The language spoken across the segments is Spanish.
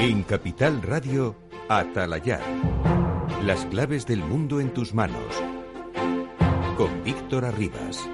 En Capital Radio, Atalayar. Las claves del mundo en tus manos. Con Víctor Arribas.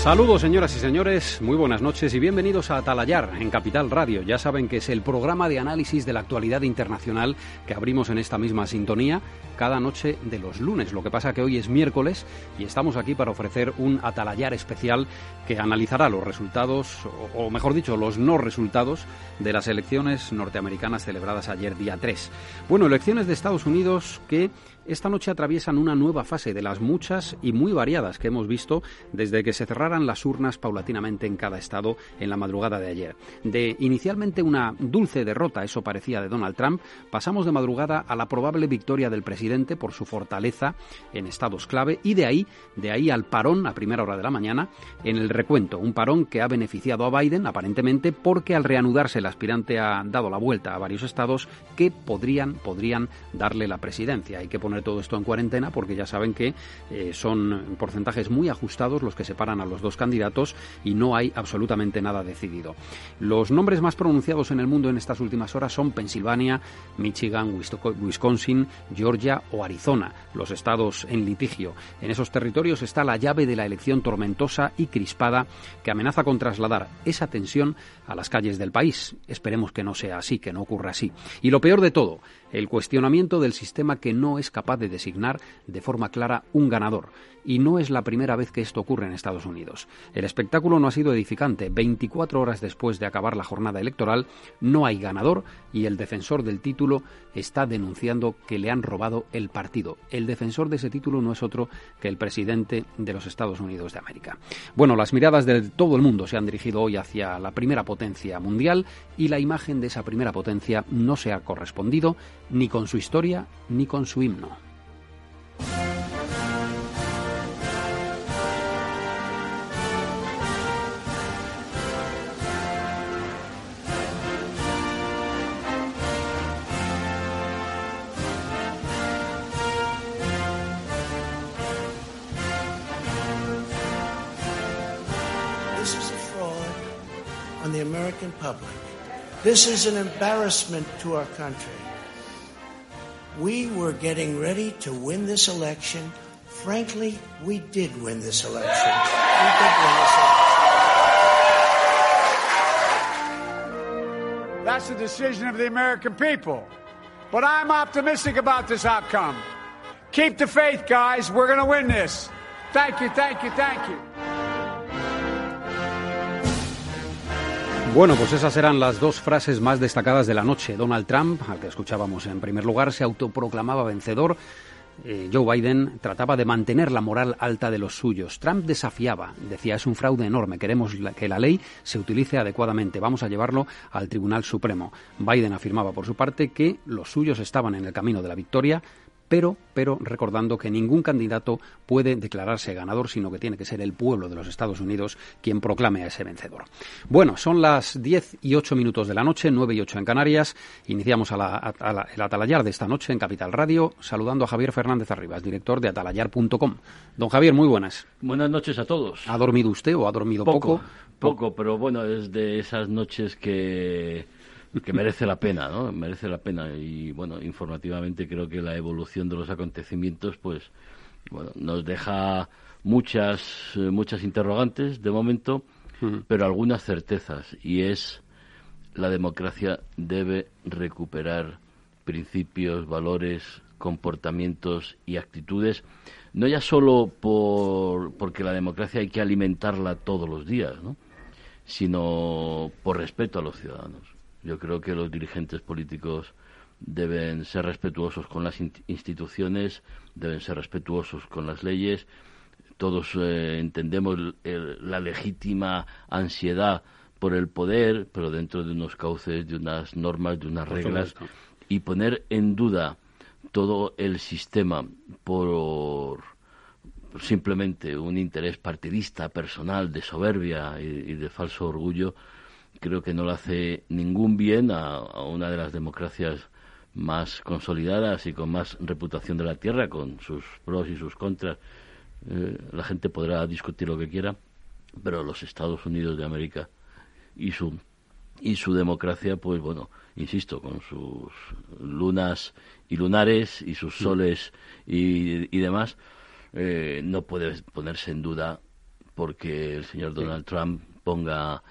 Saludos señoras y señores, muy buenas noches y bienvenidos a Atalayar en Capital Radio. Ya saben que es el programa de análisis de la actualidad internacional que abrimos en esta misma sintonía cada noche de los lunes. Lo que pasa que hoy es miércoles y estamos aquí para ofrecer un Atalayar especial que analizará los resultados, o, mejor dicho, los no resultados de las elecciones norteamericanas celebradas ayer día 3. Bueno, elecciones de Estados Unidos que esta noche atraviesan una nueva fase de las muchas y muy variadas que hemos visto desde que se cerraran las urnas paulatinamente en cada estado en la madrugada de ayer. De inicialmente una dulce derrota, eso parecía de Donald Trump, pasamos de madrugada a la probable victoria del presidente por su fortaleza en estados clave y de ahí, de ahí al parón a primera hora de la mañana en el recuento, un parón que ha beneficiado a Biden aparentemente porque al reanudarse el aspirante ha dado la vuelta a varios estados que podrían podrían darle la presidencia. Hay que poner todo esto en cuarentena porque ya saben que eh, son porcentajes muy ajustados los que separan a los dos candidatos y no hay absolutamente nada decidido. Los nombres más pronunciados en el mundo en estas últimas horas son Pensilvania, Michigan, Wisconsin, Georgia o Arizona, los estados en litigio. En esos territorios está la llave de la elección tormentosa y crispada que amenaza con trasladar esa tensión a las calles del país. Esperemos que no sea así, que no ocurra así. Y lo peor de todo, el cuestionamiento del sistema que no es capaz de designar de forma clara un ganador. Y no es la primera vez que esto ocurre en Estados Unidos. El espectáculo no ha sido edificante. 24 horas después de acabar la jornada electoral, no hay ganador y el defensor del título está denunciando que le han robado el partido. El defensor de ese título no es otro que el presidente de los Estados Unidos de América. Bueno, las miradas de todo el mundo se han dirigido hoy hacia la primera potencia mundial y la imagen de esa primera potencia no se ha correspondido ni con su historia ni con su himno. This is an embarrassment to our country. We were getting ready to win this election. Frankly, we did win this election. We did win this election. That's the decision of the American people. But I'm optimistic about this outcome. Keep the faith, guys. We're going to win this. Thank you, thank you, thank you. Bueno, pues esas eran las dos frases más destacadas de la noche. Donald Trump, al que escuchábamos en primer lugar, se autoproclamaba vencedor. Eh, Joe Biden trataba de mantener la moral alta de los suyos. Trump desafiaba, decía, es un fraude enorme, queremos que la ley se utilice adecuadamente, vamos a llevarlo al Tribunal Supremo. Biden afirmaba, por su parte, que los suyos estaban en el camino de la victoria, pero, pero recordando que ningún candidato puede declararse ganador, sino que tiene que ser el pueblo de los Estados Unidos quien proclame a ese vencedor. Bueno, son las 10 y 8 minutos de la noche, 9 y 8 en Canarias. Iniciamos a la, a la, el Atalayar de esta noche en Capital Radio, saludando a Javier Fernández Arribas, director de atalayar.com. Don Javier, muy buenas. Buenas noches a todos. ¿Ha dormido usted o ha dormido poco? Poco, poco pero bueno, es de esas noches que que merece la pena, ¿no? Merece la pena y bueno, informativamente creo que la evolución de los acontecimientos, pues, bueno, nos deja muchas muchas interrogantes de momento, uh -huh. pero algunas certezas y es la democracia debe recuperar principios, valores, comportamientos y actitudes, no ya solo por porque la democracia hay que alimentarla todos los días, ¿no? sino por respeto a los ciudadanos. Yo creo que los dirigentes políticos deben ser respetuosos con las instituciones, deben ser respetuosos con las leyes. Todos eh, entendemos el, el, la legítima ansiedad por el poder, pero dentro de unos cauces, de unas normas, de unas por reglas, supuesto. y poner en duda todo el sistema por simplemente un interés partidista, personal, de soberbia y, de falso orgullo, creo que no le hace ningún bien a, una de las democracias más consolidadas y con más reputación de la tierra, con sus pros y sus contras. Eh, la gente podrá discutir lo que quiera, pero los Estados Unidos de América y su y su democracia, pues bueno, insisto, con sus lunas y lunares y sus soles y, y demás, eh, no puede ponerse en duda porque el señor Donald Trump ponga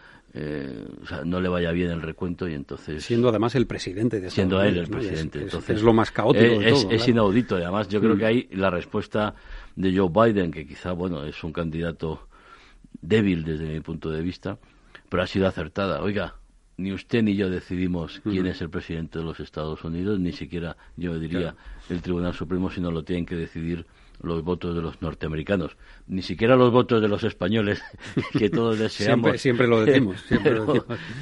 eh, o sea, no le vaya bien el recuento y entonces siendo además el presidente de siendo él el presidente entonces es, lo más caótico de todo, es, inaudito además yo creo mm. que hay la respuesta de Joe Biden que quizá bueno es un candidato débil desde mi punto de vista pero ha sido acertada. Oiga ni usted ni yo decidimos quién es el presidente de los Estados Unidos, ni siquiera yo diría el Tribunal Supremo, sino lo tienen que decidir los votos de los norteamericanos, ni siquiera los votos de los españoles que todos deseamos. siempre, lo decimos,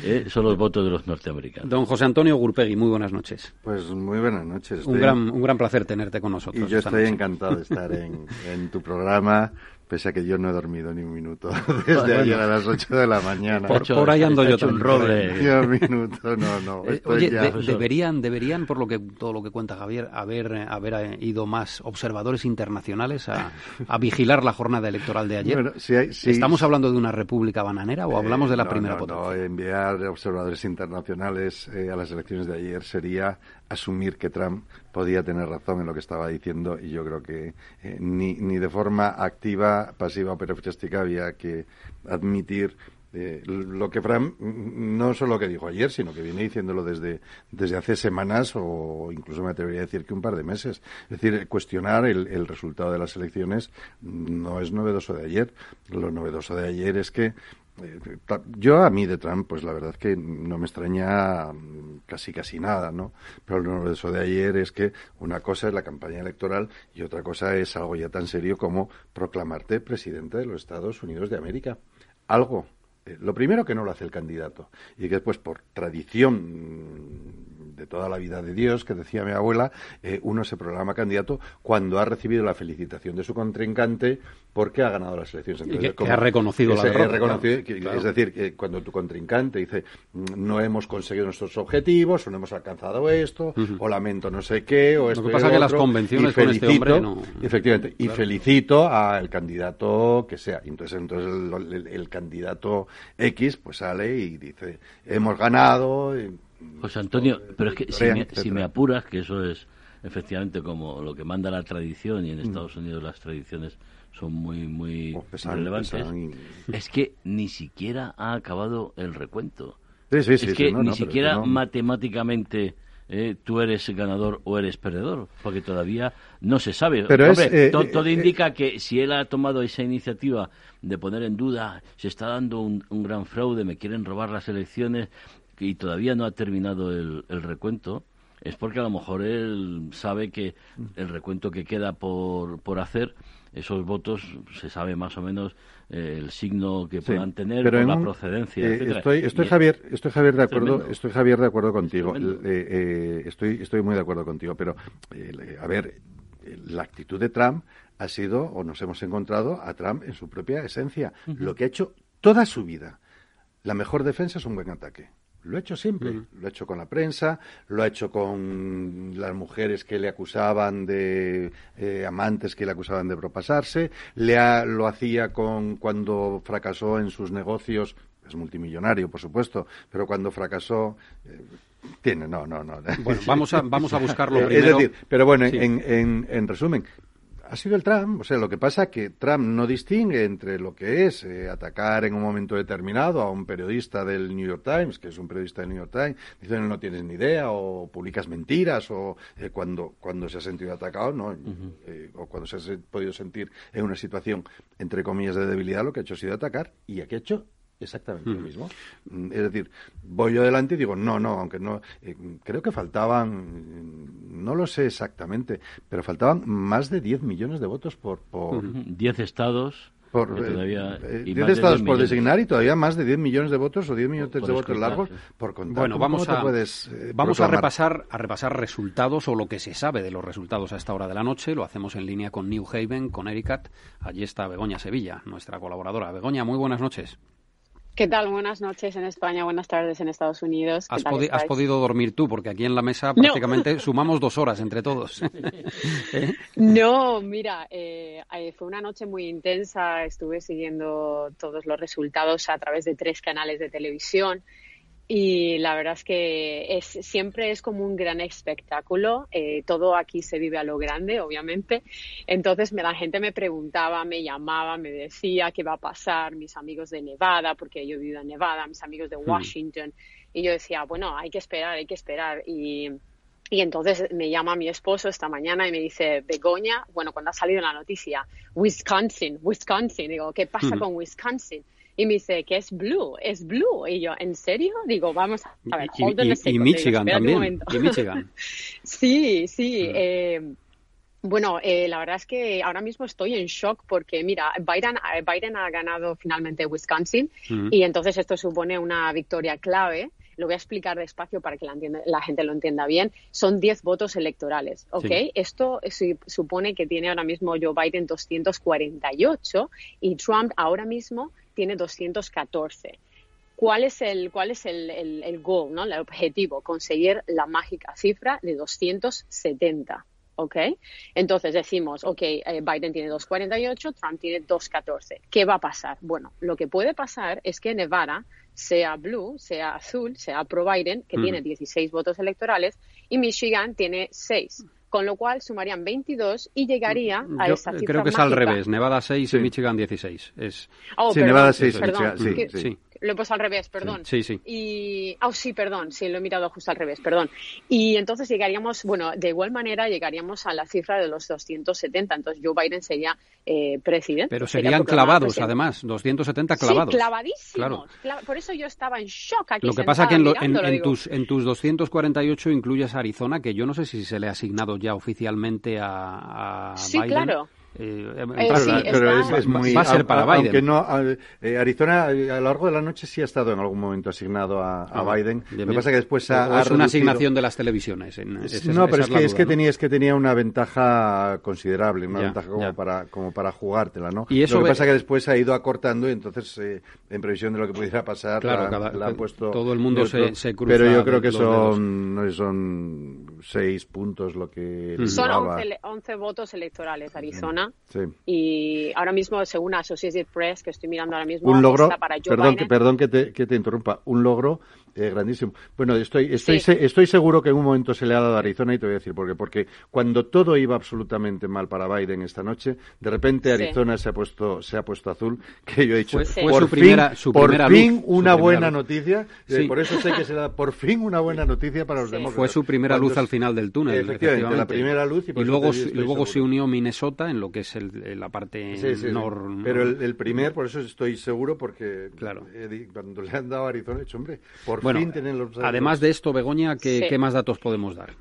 eh, son los votos de los norteamericanos. Don José Antonio Gurpegui, muy buenas noches. Pues muy buenas noches. Un, gran, un gran placer tenerte con nosotros. Y yo estoy encantado de estar en, en tu programa Pese a que yo no he dormido ni un minuto desde ayer a las 8 de la mañana. Por, ahí ando yo también. roble. un minuto, no, no. Eh, oye, deberían, deberían, por lo que todo lo que cuenta Javier, haber, haber ido más observadores internacionales a, a vigilar la jornada electoral de ayer. ¿Estamos hablando de una república bananera o hablamos de la eh, primera no, potencia? No, enviar observadores internacionales eh, a las elecciones de ayer sería asumir que Trump podía tener razón en lo que estaba diciendo y yo creo que eh, ni, ni de forma activa, pasiva o periodística había que admitir eh, lo que Trump no solo lo que dijo ayer, sino que viene diciéndolo desde, desde hace semanas o incluso me atrevería a decir que un par de meses. Es decir, cuestionar el, resultado de las elecciones no es novedoso de ayer. Lo novedoso de ayer es que yo a mí de Trump, pues la verdad que no me extraña mm, casi casi nada, ¿no? Pero eso de ayer es que una cosa es la campaña electoral y otra cosa es algo ya tan serio como proclamarte presidente de los Estados Unidos de América. Algo. Eh, lo primero que no lo hace el candidato y que después por tradición de toda la vida de Dios, que decía mi abuela, eh, uno se programa candidato cuando ha recibido la felicitación de su contrincante porque ha ganado las elecciones. Entonces, que, ha reconocido la derrota. Es decir, que cuando tu contrincante dice no hemos conseguido nuestros objetivos, o no hemos alcanzado esto, o lamento no sé qué, o esto Lo que pasa es que las convenciones con este hombre no... Efectivamente, y felicito al candidato que sea. Entonces, entonces el, candidato X pues sale y dice hemos ganado... José Antonio, pero es que si me, apuras, que eso es efectivamente como lo que manda la tradición y en mm. Estados Unidos las tradiciones son muy muy oh, relevantes, es que ni siquiera ha acabado el recuento. es que ni siquiera matemáticamente eh, tú eres ganador o eres perdedor, porque todavía no se sabe. Pero eh, todo, eh, indica que si él ha tomado esa iniciativa de poner en duda, se está dando un, un gran fraude, me quieren robar las elecciones, y todavía no ha terminado el, recuento, es porque a lo mejor él sabe que el recuento que queda por, por hacer, esos votos, se sabe más o menos eh, el signo que puedan tener, pero la procedencia, eh, Estoy, estoy Javier, estoy Javier de acuerdo, estoy Javier de acuerdo contigo. Eh, estoy, estoy muy de acuerdo contigo, pero a ver, la actitud de Trump ha sido, o nos hemos encontrado a Trump en su propia esencia, lo que ha hecho toda su vida. La mejor defensa es un buen ataque. Lo ha hecho siempre. Lo ha hecho con la prensa, lo ha hecho con las mujeres que le acusaban de eh, amantes que le acusaban de propasarse, le ha, lo hacía con cuando fracasó en sus negocios. Es multimillonario, por supuesto, pero cuando fracasó. Eh, tiene, no, no, no. Bueno, vamos a, vamos a buscarlo primero. Es decir, pero bueno, en, en, en resumen, ha sido el Trump. O sea, lo que pasa es que Trump no distingue entre lo que es eh, atacar en un momento determinado a un periodista del New York Times, que es un periodista del New York Times, dicen no tienes ni idea, o publicas mentiras, o eh, cuando, cuando se ha sentido atacado, ¿no? Eh, o cuando se ha podido sentir en una situación, entre comillas, de debilidad, lo que ha hecho ha sido atacar, y aquí ha hecho exactamente lo mismo. Mm, es decir, voy yo adelante y digo, no, no, aunque no, eh, creo que faltaban, no lo sé exactamente, pero faltaban más de 10 millones de votos por... por... 10 estados Por, eh, estados por designar y todavía más de 10 millones de votos o 10 millones de votos largos por contar. Bueno, vamos, a, eh, vamos a, repasar, a repasar resultados o lo que se sabe de los resultados a esta hora de la noche. Lo hacemos en línea con New Haven, con Ericat. Allí está Begoña Sevilla, nuestra colaboradora. Begoña, muy buenas noches. ¿Qué tal? Buenas noches en España, buenas tardes en Estados Unidos. ¿Has, podido dormir tú? Porque aquí en la mesa prácticamente sumamos dos horas entre todos. ¿Eh? No, mira, eh, eh, fue una noche muy intensa. Estuve siguiendo todos los resultados a través de tres canales de televisión y la verdad es que es, siempre es como un gran espectáculo. Eh, todo aquí se vive a lo grande, obviamente. Entonces me, la gente me preguntaba, me llamaba, me decía qué va a pasar, mis amigos de Nevada, porque yo vivo en Nevada, mis amigos de hmm. Washington. Y yo decía, bueno, hay que esperar, hay que esperar. Y, y entonces me llama mi esposo esta mañana y me dice, Begoña, bueno, cuando ha salido la noticia, Wisconsin, Wisconsin. Digo, ¿qué pasa hmm. con Wisconsin? Y me dice que es blue, es blue. Y yo, ¿en serio? Digo, vamos a ver, hold on y, y, Michigan también. Y Michigan. sí, sí. Mm. Eh, bueno, eh, la verdad es que ahora mismo estoy en shock porque, mira, Biden, eh, Biden ha ganado finalmente Wisconsin mm. y entonces esto supone una victoria clave. Lo voy a explicar despacio para que la, la gente lo entienda bien. Son 10 votos electorales, ¿ok? Esto supone que tiene ahora mismo Joe Biden 248 y Trump ahora mismo tiene 214. ¿Cuál es el, cuál es el, el, goal, ¿no? el objetivo? Conseguir la mágica cifra de 270. ¿ok? Entonces decimos, ok, eh, Biden tiene 2.48, Trump tiene 2.14. ¿Qué va a pasar? Bueno, lo que puede pasar es que Nevada sea blue, sea azul, sea pro Biden, que tiene 16 votos electorales, y Michigan tiene 6 con lo cual sumarían 22 y llegaría a esa cifra Creo que es al revés, Nevada 6 y Michigan 16. Es... Oh, sí, Nevada 6, Michigan, sí, sí. Lo he puesto al revés, perdón. Sí, sí. Y, oh, sí, perdón, sí, lo he mirado justo al revés, perdón. Y entonces llegaríamos, bueno, de igual manera llegaríamos a la cifra de los 270. Entonces Joe Biden sería eh, presidente. Pero serían clavados, además, 270 clavados. Sí, clavadísimos. Por eso yo estaba en shock aquí. Lo que pasa es que en, tus, en tus 248 incluyes Arizona, que yo no sé si se le ha asignado ya oficialmente a, a sí, claro. Eh, eh, pero es, muy, va a ser para Biden. Aunque no, eh, Arizona a lo largo de la noche sí ha estado en algún momento asignado a, ah, Biden. Lo que pasa que después ha, es una asignación de las televisiones. no, pero es que, es que tenía es que tenía una ventaja considerable, una ventaja como para como para jugártela, ¿no? Y eso lo que pasa que después ha ido acortando y entonces en previsión de lo que pudiera pasar la, han puesto todo el mundo se, se, cruza. Pero yo creo que son no son seis puntos lo que son 11 votos electorales Arizona y ahora mismo, según Associated Press, que estoy mirando ahora mismo, un logro, para Joe perdón, Que, perdón que te, que te interrumpa, un logro eh, grandísimo. Bueno, estoy, estoy, estoy seguro que en un momento se le ha dado a Arizona y te voy a decir por qué. Porque cuando todo iba absolutamente mal para Biden esta noche, de repente Arizona se ha puesto se ha puesto azul, que yo he dicho, por su primera, su por fin una buena noticia. Eh, por eso sé que será por fin una buena noticia para los demócratas. Fue su primera luz al final del túnel. Efectivamente, la primera luz. Y, luego, luego se unió Minnesota en lo que es el, la parte nor... Pero el, primer, por eso estoy seguro, porque claro. cuando le han dado a Arizona, he dicho, hombre, por Además de esto, Begoña, ¿qué, más datos podemos dar?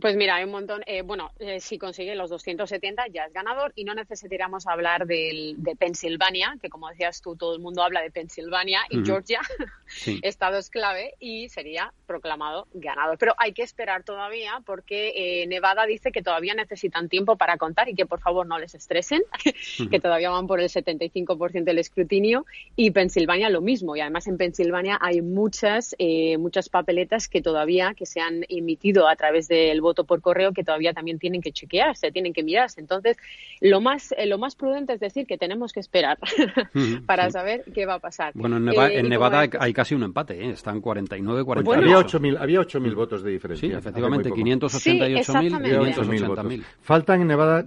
pues mira, hay un montón. Eh, bueno, eh, si consigue los 270 ya es ganador y no necesitaríamos hablar de Pensilvania, que como decías tú, todo el mundo habla de Pensilvania y Georgia, estados clave, y sería proclamado ganador. Pero hay que esperar todavía porque eh, Nevada dice que todavía necesitan tiempo para contar y que por favor no les estresen, que todavía van por el 75% del escrutinio y Pensilvania lo mismo. Y además en Pensilvania hay muchas eh, muchas papeletas que todavía que se han emitido a través del voto por correo que todavía también tienen que chequearse, tienen que mirarse. Entonces, lo más eh, lo más prudente es decir que tenemos que esperar para saber qué va a pasar. Bueno, en, eh, Nevada hay casi un empate, están 49 48. había 8000 había 8000 votos de diferencia. Sí, efectivamente, 588.000 y Faltan en Nevada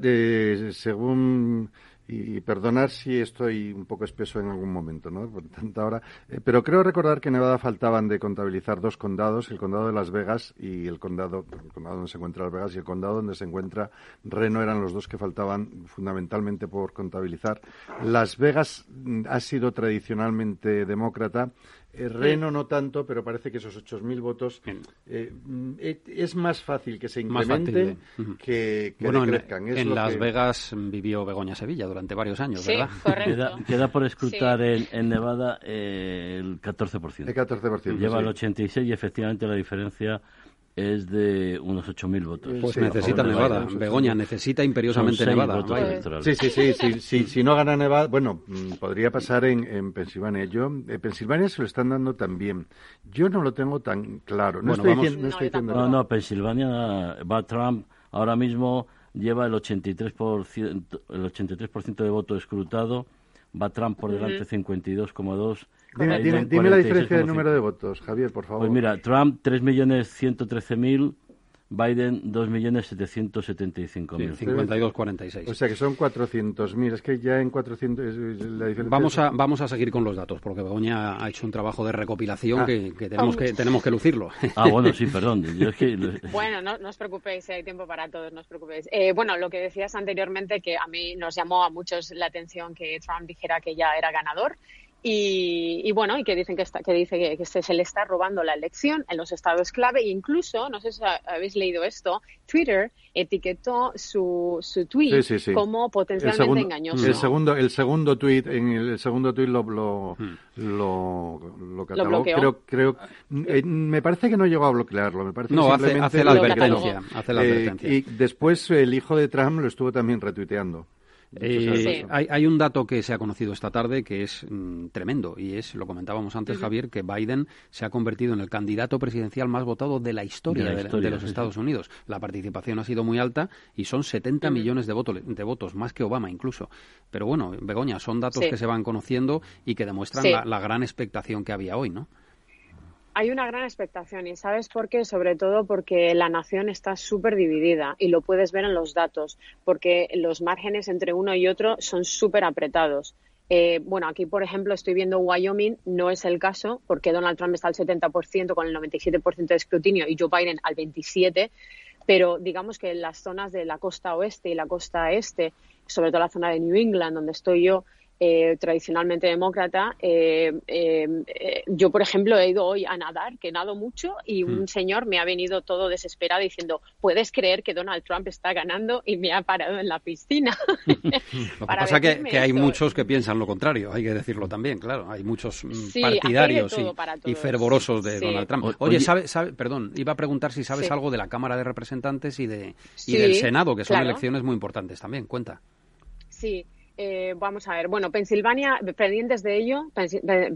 según y, perdonar si estoy un poco espeso en algún momento, ¿no? Por tanta hora. Eh, pero creo recordar que en Nevada faltaban de contabilizar dos condados, el condado de Las Vegas y el condado, el condado donde se encuentra Las Vegas y el condado donde se encuentra Reno eran los dos que faltaban fundamentalmente por contabilizar. Las Vegas mm, ha sido tradicionalmente demócrata Eh, Reno no tanto, pero parece que esos 8.000 votos eh, mm, es más fácil que se incrementen que, que bueno, decrezcan. en, Las Vegas vivió Begoña Sevilla durante varios años, sí, ¿verdad? Correcto. Queda, por escrutar en, en, Nevada eh, el 14%. El 14%. Lleva el 86 y efectivamente la diferencia es de unos 8.000 votos. Pues necesita Nevada. Begoña necesita imperiosamente Nevada. Sí, sí, sí, sí, Si no gana Nevada, bueno, mm, podría pasar en, en Pensilvania. Yo, en Pensilvania se lo están dando también. Yo no lo tengo tan claro. No estoy, diciendo, no, estoy no, no, Pensilvania va Trump ahora mismo lleva el 83%, el 83 de voto escrutado, va Trump por delante uh -huh. 52,2 Dime, dime, dime la diferencia del número de votos, Javier, por favor. Pues mira, Trump 3.113.000, Biden 2.775.000. 52-46. O sea que son 400.000. Es que ya en 400 la diferencia. Vamos a, vamos a seguir con los datos, porque Begoña ha hecho un trabajo de recopilación ah. que, que, tenemos que tenemos que lucirlo. Ah, bueno, sí, perdón. Yo es que... Bueno, no, no, os preocupéis, hay tiempo para todos, no os preocupéis. Eh, bueno, lo que decías anteriormente, que a mí nos llamó a muchos la atención que Trump dijera que ya era ganador. Y, y, bueno, y que dicen que, está, que dice que, que se, se, le está robando la elección en los estados clave. E incluso, no sé si habéis leído esto, Twitter etiquetó su, su tweet sí, sí, sí. como potencialmente el segundo, engañoso. El segundo, el segundo tweet, en el segundo tweet lo, lo, Hmm. lo, lo catalogó. creo, creo, eh, me parece que no llegó a bloquearlo. Me parece No, que hace, simplemente hace la advertencia. Hace la Eh, advertencia. y después el hijo de Trump lo estuvo también retuiteando. Eh, Sí. hay, hay un dato que se ha conocido esta tarde que es mm, tremendo y es, lo comentábamos antes. Javier, que Biden se ha convertido en el candidato presidencial más votado de la historia De la de los sí. Estados Unidos. La participación ha sido muy alta y son 70 Ujú. millones de, votos de votos, más que Obama incluso. Pero bueno, Begoña, son datos Sí. que se van conociendo y que demuestran Sí. la, la gran expectación que había hoy, ¿no? Hay una gran expectación y ¿sabes por qué? Sobre todo porque la nación está súper dividida y lo puedes ver en los datos, porque los márgenes entre uno y otro son súper apretados. Eh, bueno, aquí, por ejemplo, estoy viendo Wyoming, no es el caso, porque Donald Trump está al 70% con el 97% de escrutinio y Joe Biden al 27%, pero digamos que en las zonas de la costa oeste y la costa este, sobre todo la zona de New England, donde estoy yo, eh, tradicionalmente demócrata. Eh, eh, eh, yo, por ejemplo, he ido hoy a nadar, que nado mucho, y un Mm. señor me ha venido todo desesperado diciendo, ¿puedes creer que Donald Trump está ganando? Y me ha parado en la piscina. Lo que pasa que, que hay muchos que piensan lo contrario, hay que decirlo también, claro. Hay muchos mm, Sí, partidarios y, y fervorosos de Sí. Donald Trump. Oye, oye- sabe, sabe, perdón, iba a preguntar si sabes Sí. algo de la Cámara de Representantes y, de, y Sí, del Senado, que son claro. elecciones muy importantes también. Cuenta. Sí, eh, vamos a ver. Bueno, Pensilvania, pendientes de ello,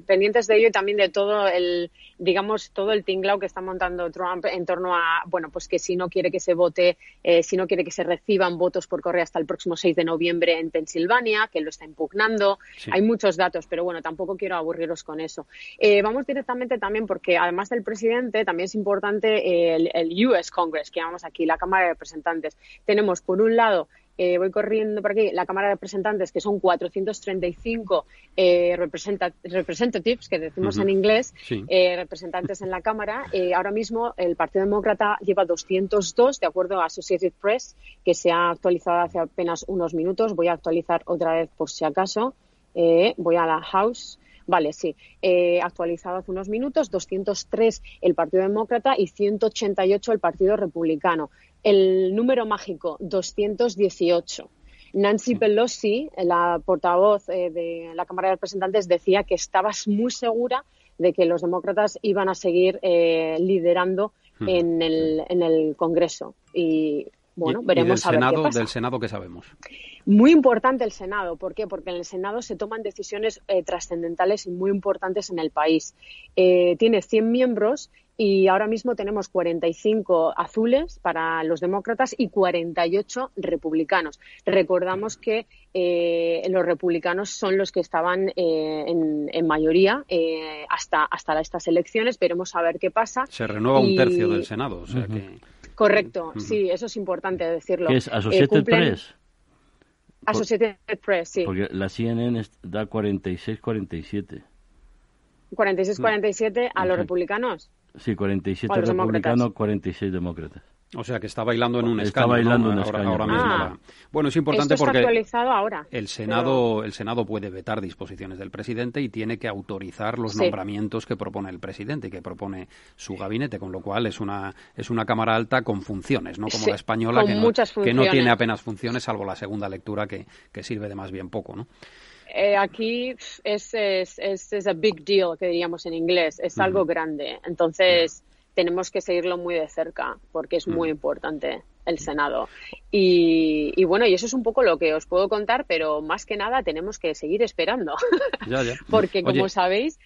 pendientes de ello y también de todo el, digamos, todo el tinglao que está montando Trump en torno a, bueno, pues que si no quiere que se vote, eh, si no quiere que se reciban votos por correo hasta el próximo 6 de noviembre en Pensilvania, que lo está impugnando. Sí. Hay muchos datos, pero bueno, tampoco quiero aburriros con eso. Eh, vamos directamente también porque además del presidente, también es importante el, el US Congress, que llamamos aquí, la Cámara de Representantes. Tenemos, por un lado, eh, voy corriendo por aquí, la Cámara de Representantes, que son 435 eh, representa- representatives, que decimos en inglés, Sí. eh, representantes en la Cámara. Eh, ahora mismo el Partido Demócrata lleva 202, de acuerdo a Associated Press, que se ha actualizado hace apenas unos minutos. Voy a actualizar otra vez por si acaso. Eh, voy a la House. Vale, sí. Eh, actualizado hace unos minutos, 203 el Partido Demócrata y 188 el Partido Republicano. El número mágico, 218. Nancy Pelosi, la portavoz eh, de la Cámara de Representantes, decía que estabas muy segura de que los demócratas iban a seguir eh, liderando Hmm. en, el, en el Congreso. Y bueno, Y- y veremos del a ver Senado, qué pasa. del Senado que sabemos. Muy importante el Senado. ¿Por qué? Porque en el Senado se toman decisiones eh, trascendentales y muy importantes en el país. Eh, tiene 100 miembros y ahora mismo tenemos 45 azules para los demócratas y 48 republicanos. Recordamos que eh, los republicanos son los que estaban eh, en, en mayoría eh, hasta, hasta estas elecciones. Veremos a ver qué pasa. Se renueva un tercio del Senado, o sea que... Correcto, Ujú. sí, eso es importante decirlo. ¿Qué es Eh, Associated cumplen- Press? Associated Press, sí. Porque la CNN da 46-47. 46-47 a los republicanos. Sí, 47 O a los republicanos, demócratas. 46 demócratas. O sea que está bailando en un Está escaño. bailando ¿no? en un ahora, escaño. ahora mismo Ah. la- Bueno, es importante Esto está porque actualizado ahora. el Senado, el Senado puede vetar disposiciones del presidente y tiene que autorizar los Sí. nombramientos que propone el presidente y que propone su gabinete, con lo cual es una es una cámara alta con funciones, no como Sí, la española que no, que tiene apenas funciones, salvo la segunda lectura que, que sirve de más bien poco, ¿no? Eh, aquí es, es, es a big deal, que diríamos en inglés, es algo grande. Entonces, tenemos que seguirlo muy de cerca, porque es muy importante el Senado. Y, y bueno, y eso es un poco lo que os puedo contar, pero más que nada tenemos que seguir esperando. Ya, ya. porque, como Oye, sabéis,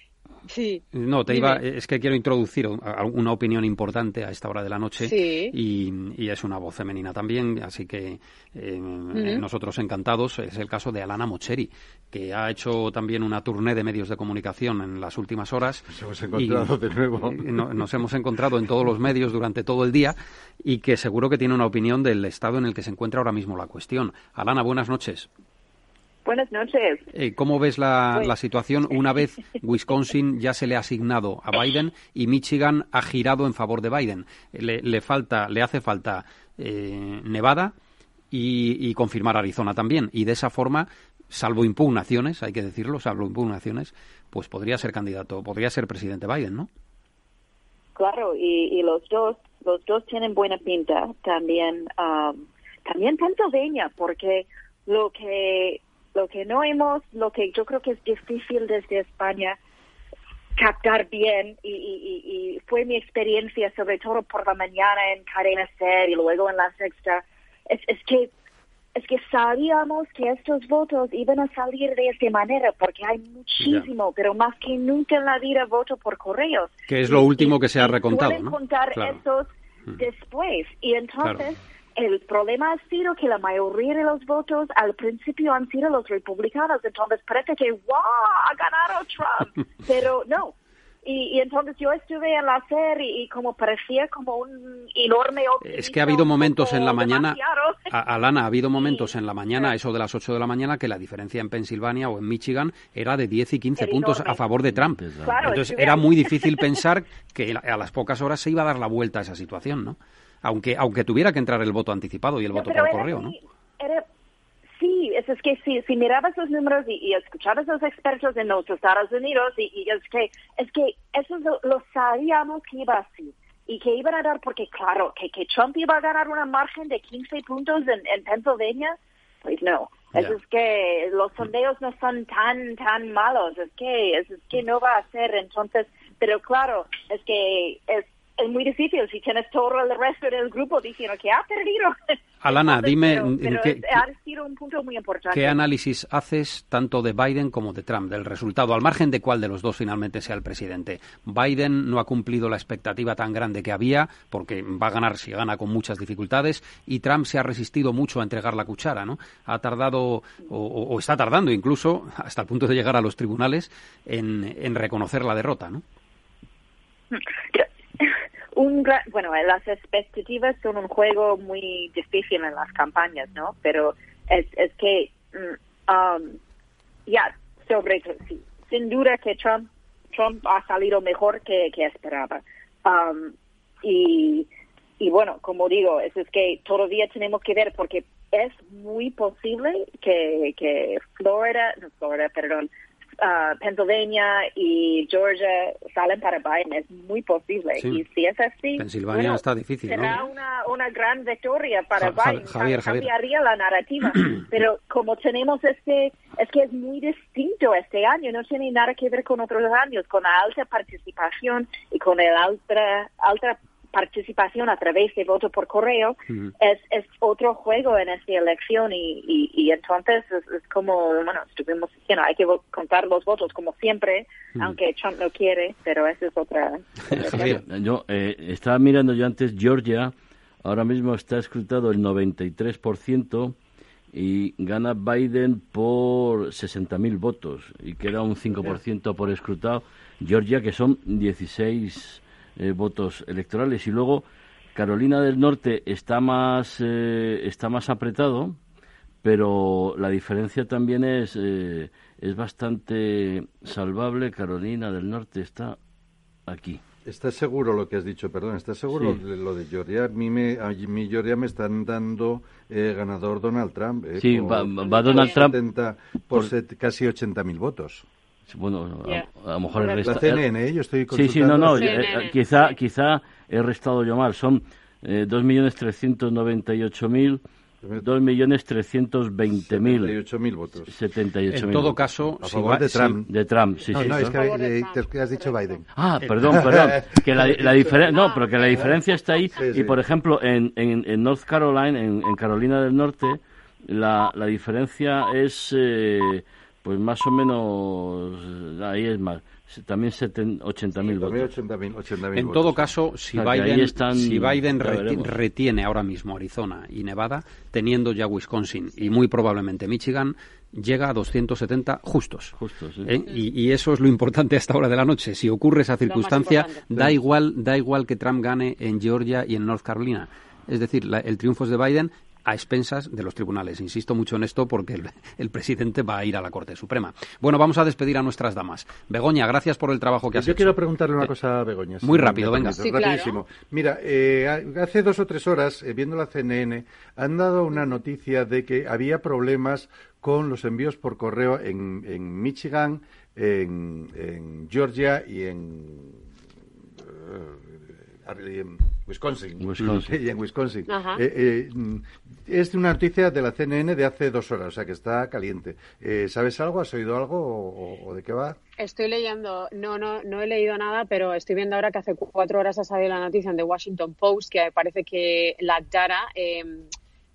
sí. No, te Dime. iba, es que quiero introducir una opinión importante a esta hora de la noche Sí. y, y es una voz femenina también, así que eh, nosotros encantados. Es el caso de Alana Mocheri, que ha hecho también una tournée de medios de comunicación en las últimas horas. Nos hemos encontrado de nuevo. no- nos hemos encontrado en todos los medios durante todo el día y que seguro que tiene una opinión del estado en el que se encuentra ahora mismo la cuestión. Alana, buenas noches. Buenas noches. Eh, ¿Cómo ves la, Pues- la situación una vez Wisconsin ya se le ha asignado a Biden y Michigan ha girado en favor de Biden? Le, le falta, le hace falta eh, Nevada y, y confirmar Arizona también. Y de esa forma, salvo impugnaciones, hay que decirlo, salvo impugnaciones, pues podría ser candidato, podría ser presidente Biden, ¿no? Claro, y, y los dos, los dos tienen buena pinta. También, um, también Pennsylvania, porque lo que, lo que no hemos, lo que yo creo que es difícil desde España captar bien y, y, y, fue mi experiencia sobre todo por la mañana en Cadena Ser y luego en la Sexta, es, es que es que sabíamos que estos votos iban a salir de esta manera porque hay muchísimo, pero más que nunca en la vida voto por correos. Que es lo último y- que se ha recontado, suelen ¿no? contar Claro. esos Mm. después. Y entonces el problema ha sido que la mayoría de los votos al principio han sido los republicanos. Entonces parece que, ¡wow! Ha ganado Trump. pero no. Y, y entonces yo estuve en la serie y como parecía como un enorme Es que ha habido momentos en la mañana, a- Alana, ha habido momentos en la mañana, eso de las 8 de la mañana, que la diferencia en Pensilvania o en Michigan era de 10 y 15 Era puntos a favor de Trump. Claro, Entonces era muy difícil pensar que a las pocas horas se iba a dar la vuelta a esa situación, ¿no? Aunque, aunque tuviera que entrar el voto anticipado y el No, voto por correo, ¿no? era- sí, es, es que si, si mirabas los números y, y escuchabas a los expertos en los Estados Unidos, y, y es que es que eso lo, lo sabíamos que iba así. Y que iban a dar, porque claro, que, que Trump iba a ganar una margen de 15 puntos en, en Pennsylvania, pues no. Ya. Es, es que los sondeos no son tan, tan malos. Es que, es, es que no va a ser. Entonces, pero claro, es que es, es muy difícil si tienes todo el resto del grupo diciendo que ha perdido. Alana, Entonces, dime, pero- ¿en pero qué- ha sido un punto muy importante. ¿Qué análisis haces tanto de Biden como de Trump, del resultado, al margen de cuál de los dos finalmente sea el presidente? Biden no ha cumplido la expectativa tan grande que había, porque va a ganar si gana con muchas dificultades, y Trump se ha resistido mucho a entregar la cuchara, ¿no? Ha tardado, o, o- o está tardando incluso, hasta el punto de llegar a los tribunales, en, en reconocer la derrota, ¿no? Un gra- bueno, las expectativas son un juego muy difícil en las campañas, ¿no? Pero es, es que, mm, um, ya, sobre sí, sin duda que Trump, Trump ha salido mejor que, que esperaba. Um, y, y bueno, como digo, eso es que todavía tenemos que ver porque es muy posible que, que Florida, no Florida, perdón, ah, Pennsylvania y Georgia salen para Biden, es muy posible. Sí. Y si es así, Pensilvania bueno, está difícil, será ¿no? una, una gran victoria para Ja- Biden, Javier, Javier. cambiaría la narrativa. Pero como tenemos este, es que es muy distinto este año, no tiene nada que ver con otros años, con la alta participación y con el alta, alta participación a través de voto por correo, es, es otro juego en esta elección y, y, y entonces es, es como, bueno, estuvimos diciendo, hay que contar los votos como siempre, aunque Trump no quiere, pero esa es otra. Javier. Yo eh, estaba mirando yo antes Georgia, ahora mismo está escrutado el 93% y gana Biden por 60.000 votos y queda un 5% por escrutado. Georgia, que son 16 eh, votos electorales. Y luego Carolina del Norte está más, eh, está más apretado, pero la diferencia también es, eh, es bastante salvable. Carolina del Norte está aquí. ¿Estás seguro lo que has dicho? Perdón, ¿estás seguro Sí. lo de Georgia? A mí, me, a mí Georgia me están dando eh, ganador Donald Trump. eh, Sí, por va, va Donald Trump 70 por set- casi 80.000 votos. Bueno, a- Yeah. a, lo mejor he La resta- CNN, ¿eh? yo estoy Sí, sí, no, no, la eh, CNN, eh, quizá, sí. quizá he restado yo mal. Son eh, 2.398.000, 2.320.000, 78.000 votos. 78.000. En todo caso, A si favor va- de si- Trump. De Trump, sí, no, sí. no, ¿no? es que, A favor de eh, Trump, que has dicho. Biden. Ah, perdón, perdón. Que la, la diferencia, no, pero que la diferencia está ahí. Sí, sí. Y por ejemplo, en, en, en North Carolina, en, en Carolina del Norte, la, la diferencia es, eh, pues más o menos, ahí es más, también 70 80.000 También votos. 80.000 80.000 En votos. todo caso, si O sea, Biden, están- si Biden reti- retiene ahora mismo Arizona y Nevada, teniendo ya Wisconsin y muy probablemente Michigan, llega a 270 justos. Justo, sí. ¿Eh? Y, y eso es lo importante a esta hora de la noche. Si ocurre esa circunstancia, da igual, da igual que Trump gane en Georgia y en North Carolina. Es decir, la- el triunfo es de Biden a expensas de los tribunales. Insisto mucho en esto porque el, el presidente va a ir a la Corte Suprema. Bueno, vamos a despedir a nuestras damas. Begoña, gracias por el trabajo que has Yo hecho. quiero preguntarle una cosa a Begoña. si muy rápido, venga. Sí, claro. rapidísimo. Mira, eh, ha- hace dos o tres horas, eh, viendo la CNN, han dado una noticia de que había problemas con los envíos por correo en, en Michigan, en, en Georgia y en, eh, Wisconsin. Wisconsin. Y en Wisconsin. Eh, eh, es una noticia de la CNN de hace dos horas, o sea que está caliente. Eh, ¿Sabes algo? ¿Has oído algo o- de qué va? Estoy leyendo, no, no, no he leído nada, pero estoy viendo ahora que hace cu- cuatro horas ha salido la noticia en The Washington Post que parece que la data, eh,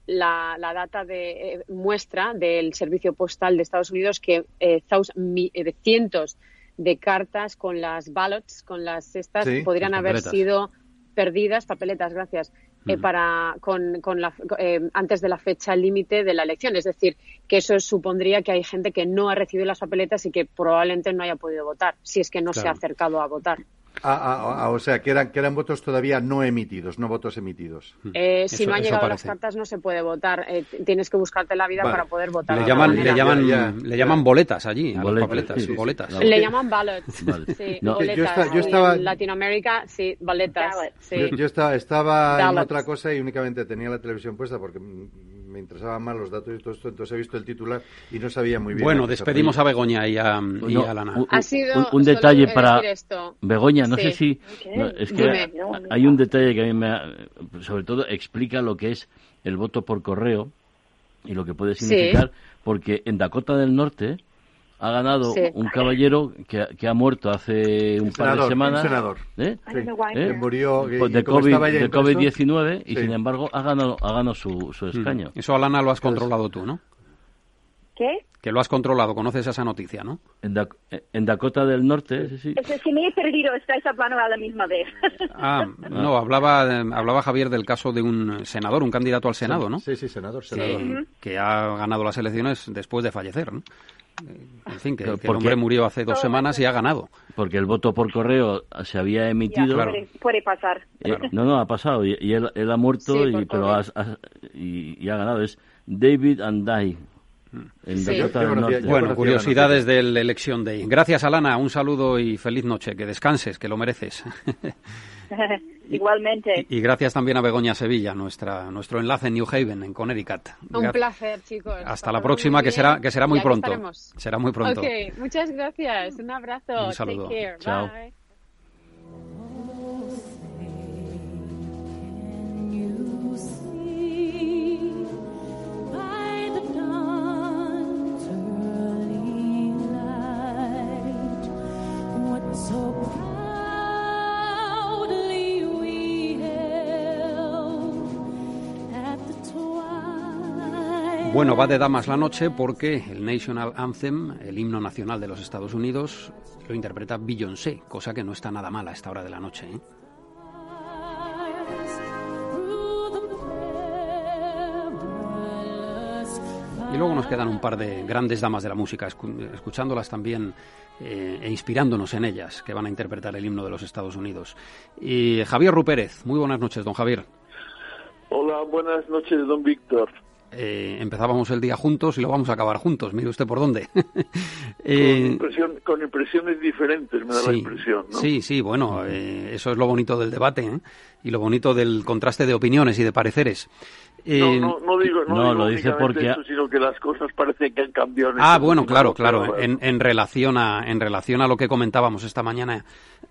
la, la data de eh, muestra del servicio postal de Estados Unidos que eh, mi- eh, de cientos de cartas con las ballots, con las estas, Sí, podrían las haber papeletas. sido perdidas, papeletas, gracias, eh, para con, con la, eh, antes de la fecha límite de la elección. Es decir, que eso supondría que hay gente que no ha recibido las papeletas y que probablemente no haya podido votar, si es que no se ha acercado a votar. Ah, ah, ah, o sea, que eran, que eran votos todavía no emitidos, no votos emitidos. Eh, si no han llegado parece. las cartas no se puede votar. Eh, tienes que buscarte la vida Vale. para poder votar. Le llaman, le llaman, Ya, ya, le llaman boletas allí, a Boletas, papeletas, sí, sí, boletas. Le llaman ballots. Vale. Sí, No. boletas. Yo estaba- En Latinoamérica, sí, boletas. Yo, yo estaba, estaba en otra cosa y únicamente tenía la televisión puesta porque me interesaban más los datos y todo esto, entonces he visto el titular y no sabía muy bien. Bueno, despedimos a. Begoña y a, y No, a Lana. un- Ha sido un, un solo detalle para esto. Begoña, no Sí. sé si no, es que Dime. hay un detalle que a mí me ha- sobre todo explica lo que es el voto por correo y lo que puede Sí. significar porque en Dakota del Norte ha ganado Sí. un caballero que, que ha muerto hace un par senador, de semanas un senador. ¿eh? Why. ¿Eh? Que murió Pues de como COVID, COVID-19 y Sí. sin embargo ha ganado, ha ganado su, su escaño. Eso, Alana, lo has controlado tú, ¿no? ¿Qué? Que lo has controlado, conoces esa noticia, ¿no? En, en Dakota del Norte, sí, sí. Es que me he perdido, estáis hablando a la misma vez. Ah, no, hablaba, eh, hablaba Javier del caso de un senador, un candidato al Senado, ¿no? Sí, sí, senador, senador. Que, que ha ganado las elecciones después de fallecer, ¿no? En fin, que, que el ¿por hombre murió hace dos semanas y ha ganado. Porque el voto por correo se había Ya, emitido. Claro. puede, puede pasar. Eh, no, no, ha pasado. Y, y él, él ha muerto, Sí, y, pero has- has- y, y ha ganado. Es David and Die. En Sí. Yo conocía- Bueno, curiosidades del Election Day. Gracias, Alana. Un saludo y feliz noche. Que descanses, que lo mereces. Igualmente. Y gracias también a Begoña Sevilla, nuestra, nuestro enlace en New Haven, en Connecticut. Un Gra- placer, chicos. Hasta la próxima, que será, que será muy Y aquí pronto. estaremos. Será muy pronto. Ok, muchas gracias. Un abrazo. Un saludo. Take care. Chao. Bye. you Bueno, va de damas la noche porque el National Anthem, el himno nacional de los Estados Unidos, lo interpreta Beyoncé, cosa que no está nada mal a esta hora de la noche. ¿eh? Y luego nos quedan un par de grandes damas de la música, escu- escuchándolas también eh, e inspirándonos en ellas, que van a interpretar el himno de los Estados Unidos. Y Javier Rupérez, muy buenas noches, don Javier. Hola, buenas noches, don Víctor. Eh, empezábamos el día juntos y lo vamos a acabar juntos. Mire usted por dónde. Con, Eh, impresión- con impresiones diferentes, me da la impresión, ¿no? sí, sí, bueno, eh, eso es lo bonito del debate ¿eh? y lo bonito del contraste de opiniones y de pareceres. Eh, No, no, no digo, no no, digo lo dice porque- eso, sino que las cosas parecen que han cambiado. en Ah, bueno, claro, claro. En, en relación a en relación a lo que comentábamos esta mañana,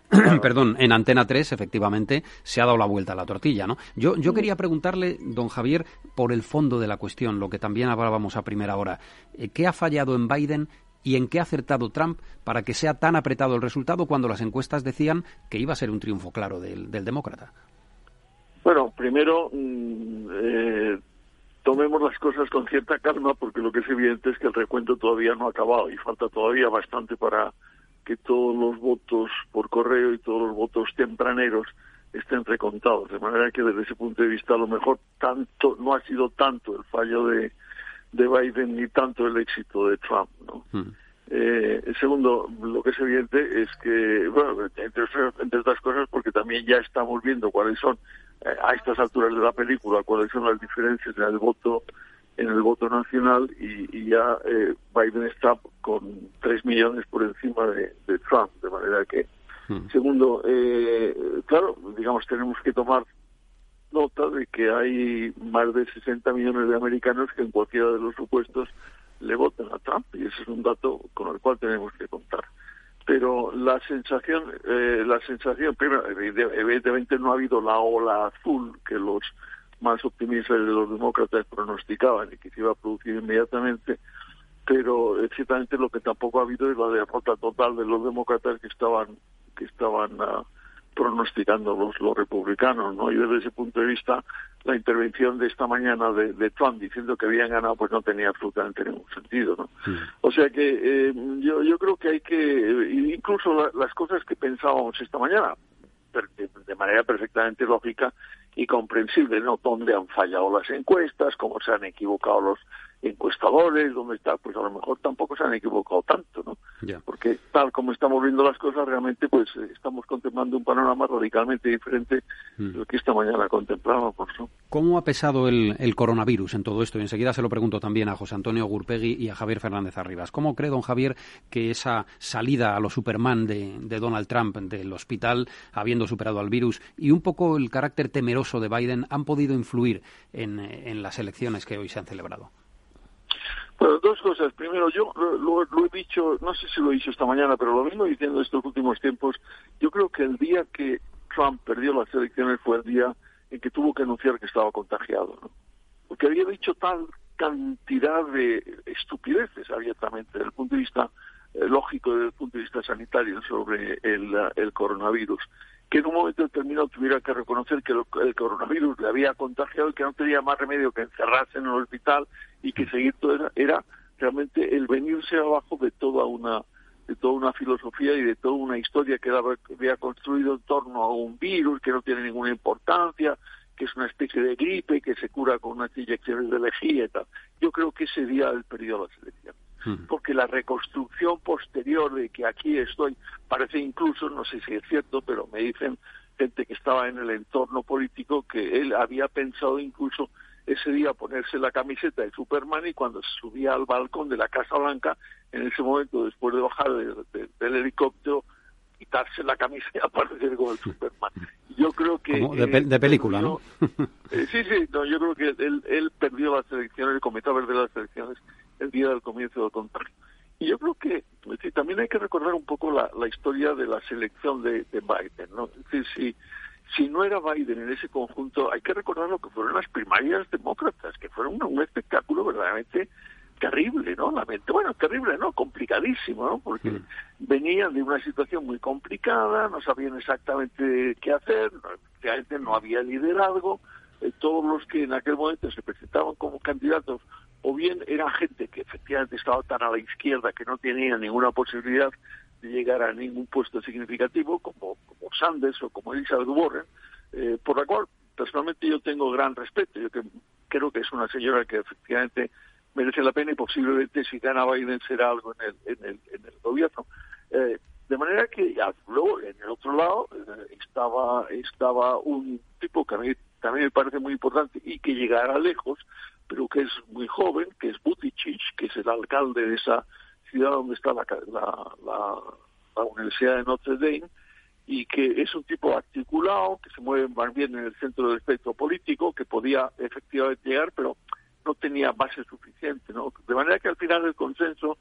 perdón, en Antena 3, efectivamente, se ha dado la vuelta a la tortilla, ¿no? Yo, yo quería preguntarle, don Javier, por el fondo de la cuestión, lo que también hablábamos a primera hora. Eh, ¿Qué ha fallado en Biden y en qué ha acertado Trump para que sea tan apretado el resultado cuando las encuestas decían que iba a ser un triunfo claro del, del demócrata? Bueno, primero mm, eh, tomemos las cosas con cierta calma porque lo que es evidente es que el recuento todavía no ha acabado y falta todavía bastante para que todos los votos por correo y todos los votos tempraneros estén recontados. De manera que desde ese punto de vista a lo mejor tanto no ha sido tanto el fallo de, de Biden ni tanto el éxito de Trump, ¿no? Eh, segundo, lo que es evidente es que, bueno, entre, entre otras cosas, porque también ya estamos viendo cuáles son, eh, a estas alturas de la película, cuáles son las diferencias en el voto en el voto nacional y, y ya eh, Biden está con 3 millones por encima de, de Trump, de manera que, segundo, eh, claro, digamos, tenemos que tomar nota de que hay más de 60 millones de americanos que en cualquiera de los supuestos le votan a Trump y ese es un dato con el cual tenemos que contar. Pero la sensación, eh, la sensación, primero, evide- evidentemente no ha habido la ola azul que los más optimistas de los demócratas pronosticaban y que se iba a producir inmediatamente, pero ciertamente lo que tampoco ha habido es la derrota total de los demócratas que estaban que estaban ah, pronosticando los, los republicanos, ¿no? Y desde ese punto de vista, la intervención de esta mañana de, de Trump diciendo que habían ganado, pues no tenía absolutamente ningún sentido, ¿no? O sea que eh, yo, yo creo que hay que, eh, incluso la- las cosas que pensábamos esta mañana, de, de manera perfectamente lógica y comprensible, ¿no? Dónde han fallado las encuestas, cómo se han equivocado los encuestadores, dónde está, pues a lo mejor tampoco se han equivocado tanto, ¿no? Porque tal como estamos viendo las cosas, realmente pues eh, estamos contemplando un panorama radicalmente diferente de lo que esta mañana contemplábamos, ¿no? ¿Cómo ha pesado el, el coronavirus en todo esto? Y enseguida se lo pregunto también a José Antonio Gurpegui y a Javier Fernández Arribas. ¿Cómo cree, don Javier, que esa salida a lo Superman de, de Donald Trump del hospital, habiendo superado al virus, y un poco el carácter temeroso de Biden han podido influir en, en las elecciones que hoy se han celebrado? Dos cosas. Primero, yo lo, lo- he dicho, no sé si lo he dicho esta mañana, pero lo vengo diciendo estos últimos tiempos. Yo creo que el día que Trump perdió las elecciones fue el día en que tuvo que anunciar que estaba contagiado. Porque había dicho tal cantidad de estupideces abiertamente desde el punto de vista eh, lógico, desde el punto de vista sanitario sobre el, eh, el coronavirus, que en un momento determinado tuviera que reconocer que el coronavirus le había contagiado y que no tenía más remedio que encerrarse en el hospital y que seguir todo era, era realmente el venirse abajo de toda una de toda una filosofía y de toda una historia que había construido en torno a un virus que no tiene ninguna importancia, que es una especie de gripe que se cura con unas inyecciones de lejía y tal. Yo creo que ese día él perdió las elecciones porque la reconstrucción posterior de que aquí estoy parece incluso, no sé si es cierto, pero me dicen gente que estaba en el entorno político que él había pensado incluso ese día ponerse la camiseta de Superman y cuando se subía al balcón de la Casa Blanca, en ese momento después de bajar de- de- del helicóptero, quitarse la camisa y aparecer como el Superman. Yo creo que... De, eh, pe- de película, ¿no? eh, sí, sí, no, yo creo que él, él perdió las elecciones, cometió perder las elecciones el día del comienzo del contagio. Y yo creo que decir, también hay que recordar un poco la, la historia de la selección de, de Biden, ¿no? Es decir, si, si no era Biden en ese conjunto, hay que recordar lo que fueron las primarias demócratas, que fueron un, un espectáculo verdaderamente terrible, ¿no? Lamente, bueno, terrible, ¿no? Complicadísimo, ¿no? Porque venían de una situación muy complicada, no sabían exactamente qué hacer, efectivamente no había liderazgo, eh, todos los que en aquel momento se presentaban como candidatos o bien eran gente que efectivamente estaba tan a la izquierda que no tenía ninguna posibilidad de llegar a ningún puesto significativo, como, como Sanders o como Elizabeth Warren, eh, por la cual personalmente yo tengo gran respeto. Yo que, creo que es una señora que efectivamente merece la pena y posiblemente si gana Biden será algo en el, en el, en el gobierno. Eh, de manera que ya, luego en el otro lado eh, estaba estaba un tipo que a mí también me parece muy importante y que llegara lejos pero que es muy joven, que es Buttigieg, que es el alcalde de esa ciudad donde está la, la, la, Universidad de Notre Dame, y que es un tipo articulado, que se mueve más bien en el centro del espectro político, que podía efectivamente llegar, pero no tenía base suficiente, ¿no? De manera que al final el consenso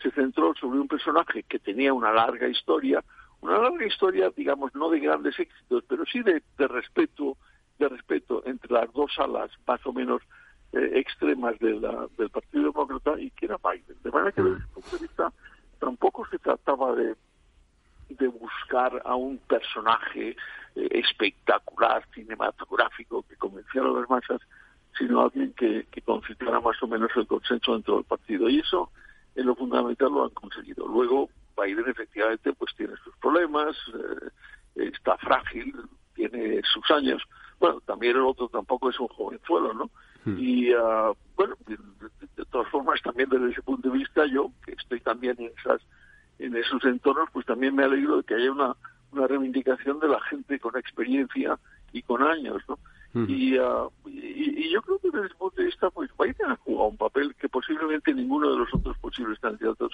se centró sobre un personaje que tenía una larga historia, una larga historia, digamos, no de grandes éxitos, pero sí de, de respeto, de respeto entre las dos alas más o menos eh, extremas de la- del Partido Demócrata y que era Biden. De manera que desde ese punto de vista tampoco se trataba de de buscar a un personaje eh, espectacular, cinematográfico, que convenciera a las masas, sino a alguien que, que más o menos el consenso dentro del partido. Y eso, en lo fundamental, lo han conseguido. Luego, Biden efectivamente pues tiene sus problemas, eh, está frágil, tiene sus años. Bueno, también el otro tampoco es un jovenzuelo, ¿no? Y ah, bueno, de, de- de todas formas, también desde ese punto de vista, yo, que estoy también en esas en esos entornos, pues también me alegro de que haya una, una reivindicación de la gente con experiencia y con años, ¿no? y, ah, y, y yo creo que desde ese punto de vista, pues Biden ha jugado un papel que posiblemente ninguno de los otros posibles candidatos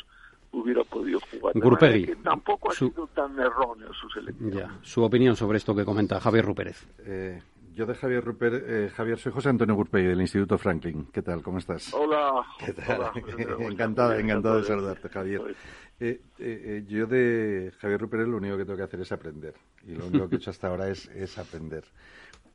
hubiera podido jugar. Manera que tampoco ha su- sido tan erróneo sus elecciones. Ya, su opinión sobre esto que comenta Javier Rupérez. Eh, yo de Javier Ruper, eh, Javier, soy José Antonio Gurpey del Instituto Franklin. ¿Qué tal? ¿Cómo estás? Hola. ¿Qué tal? hola, José Antonio, ¿cómo encantado, encantado de saludarte, Javier. Eh, eh, eh, yo de Javier Rupert lo único que tengo que hacer es aprender. Y lo único que he hecho hasta ahora es, es aprender.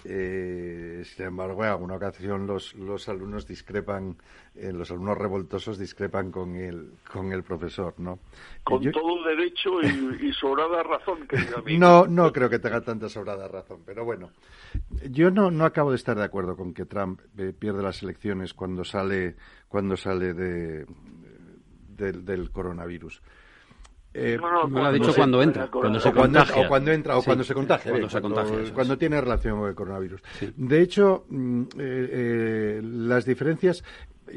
Eh, sin embargo, en alguna ocasión los, los alumnos discrepan, eh, los alumnos revoltosos discrepan con el, con el profesor, ¿no? Con Yo- todo derecho y, y sobrada razón, querido amigo. no, no creo que tenga tanta sobrada razón, pero bueno. Yo no, no acabo de estar de acuerdo con que Trump eh, pierde las elecciones cuando sale, cuando sale de, del- del coronavirus. Eh, No, no, Me lo ha dicho se- cuando entra. Cuando o se cuando, contagia. o cuando entra o Sí, cuando se contagia, cuando se contagia, cuando tiene relación con el coronavirus. De hecho, mm, eh, eh, las diferencias.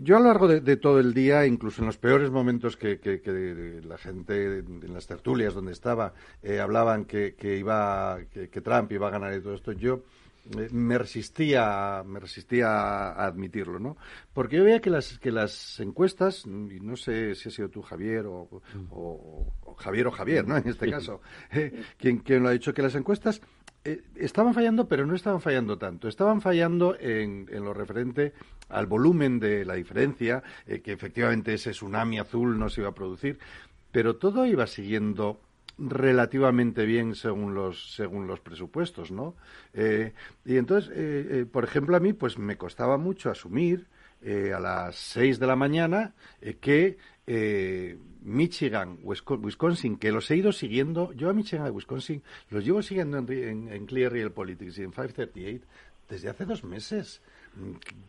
Yo a lo largo de, de todo el día, incluso en los peores momentos que, que- que la gente en las tertulias donde estaba eh, hablaban que, que iba que, que Trump iba a ganar y todo esto, yo me resistía me resistía a admitirlo, ¿no? Porque yo veía que las que las encuestas, y no sé si ha sido tú Javier o, o- o Javier o Javier, ¿no? En este caso, eh, quien, quien lo ha dicho que las encuestas eh, estaban fallando, pero no estaban fallando tanto. Estaban fallando en, en lo referente al volumen de la diferencia, eh, que efectivamente ese tsunami azul no se iba a producir, pero todo iba siguiendo relativamente bien según los según los presupuestos, ¿no? Eh, y entonces, eh, eh, por ejemplo, a mí pues me costaba mucho asumir eh, a las 6 de la mañana que Michigan, Wisco- Wisconsin, que los he ido siguiendo, yo a Michigan y Wisconsin los llevo siguiendo en, en, en Clear Real Politics y en 538 desde hace dos meses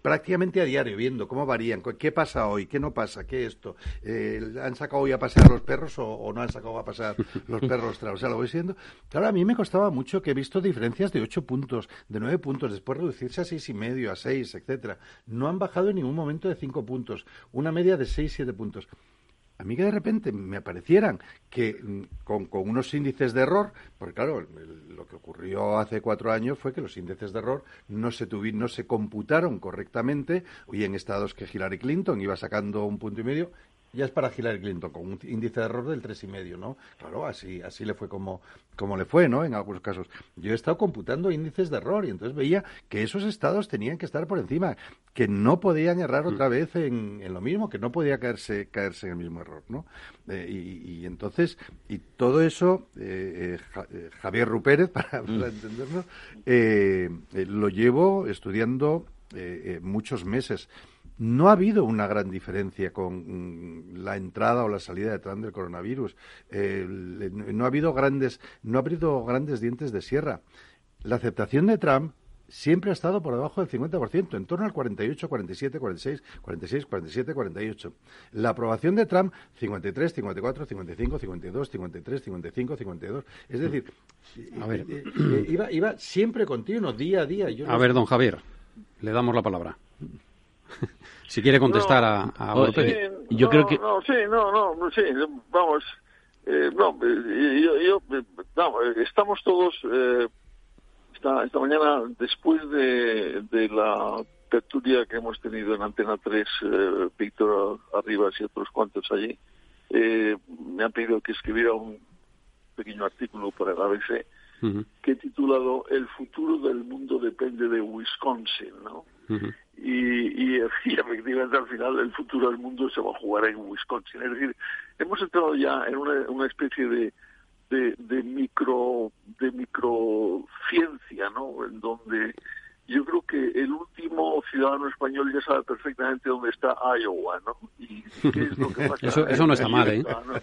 prácticamente a diario viendo cómo varían, qué pasa hoy, qué no pasa, qué esto, eh, han sacado hoy a pasear los perros o, o no han sacado a pasear los perros, o sea, lo voy siendo. Claro, a mí me costaba mucho que he visto diferencias de ocho puntos, de nueve puntos, después reducirse a seis y medio, a seis, etcétera. No han bajado en ningún momento de cinco puntos, una media de seis, siete puntos a mí que de repente me aparecieran que mm, con, unos índices de error, porque claro, lo que ocurrió hace cuatro años fue que los índices de error no se tuvi- no se computaron correctamente, y en estados que Hillary Clinton iba sacando un punto y medio, ya es para Hillary Clinton, con un índice de error del tres y medio, ¿no? Claro, así, así le fue como, como le fue, ¿no? En algunos casos. Yo he estado computando índices de error y entonces veía que esos estados tenían que estar por encima, que no podían errar otra vez en, en lo mismo, que no podía caerse, caerse en el mismo error, ¿no? Eh, y, y entonces, y todo eso, eh, eh, Ja- Javier Rupérez, para, para entendernos, eh, eh, lo llevo estudiando muchos meses. No ha habido una gran diferencia con mm, la entrada o la salida de Trump del coronavirus. Eh, no ha habido grandes, no ha habido grandes dientes de sierra. La aceptación de Trump siempre ha estado por debajo del 50%, en torno al 48, 47, 46, 46, 47, 48. La aprobación de Trump, 53, 54, 55, 52, 53, 55, 52. Es decir, A ver. eh, eh, iba, iba siempre continuo, día a día. Yo A no- ver, don Javier, le damos la palabra. si quiere contestar a, a Oh, eh, Sí, Yo no, creo que- No, sí, no, no, no, sí, vamos. eh, no, eh, yo, yo, eh, vamos, estamos todos. eh, esta, esta mañana, después de, de la tertulia que hemos tenido en Antena 3, eh, Víctor Arribas y otros cuantos allí, eh, me han pedido que escribiera un pequeño artículo para el ABC que he titulado El futuro del mundo depende de Wisconsin, ¿no? ujú. Y, y, y efectivamente al final el futuro del mundo se va a jugar en Wisconsin. Es decir, hemos entrado ya en una, una especie de, de, de micro de microciencia, ¿no? En donde yo creo que el último ciudadano español ya sabe perfectamente dónde está Iowa, ¿no? Y qué es lo que pasa Eso- eso no está mal, ¿eh? ¿no?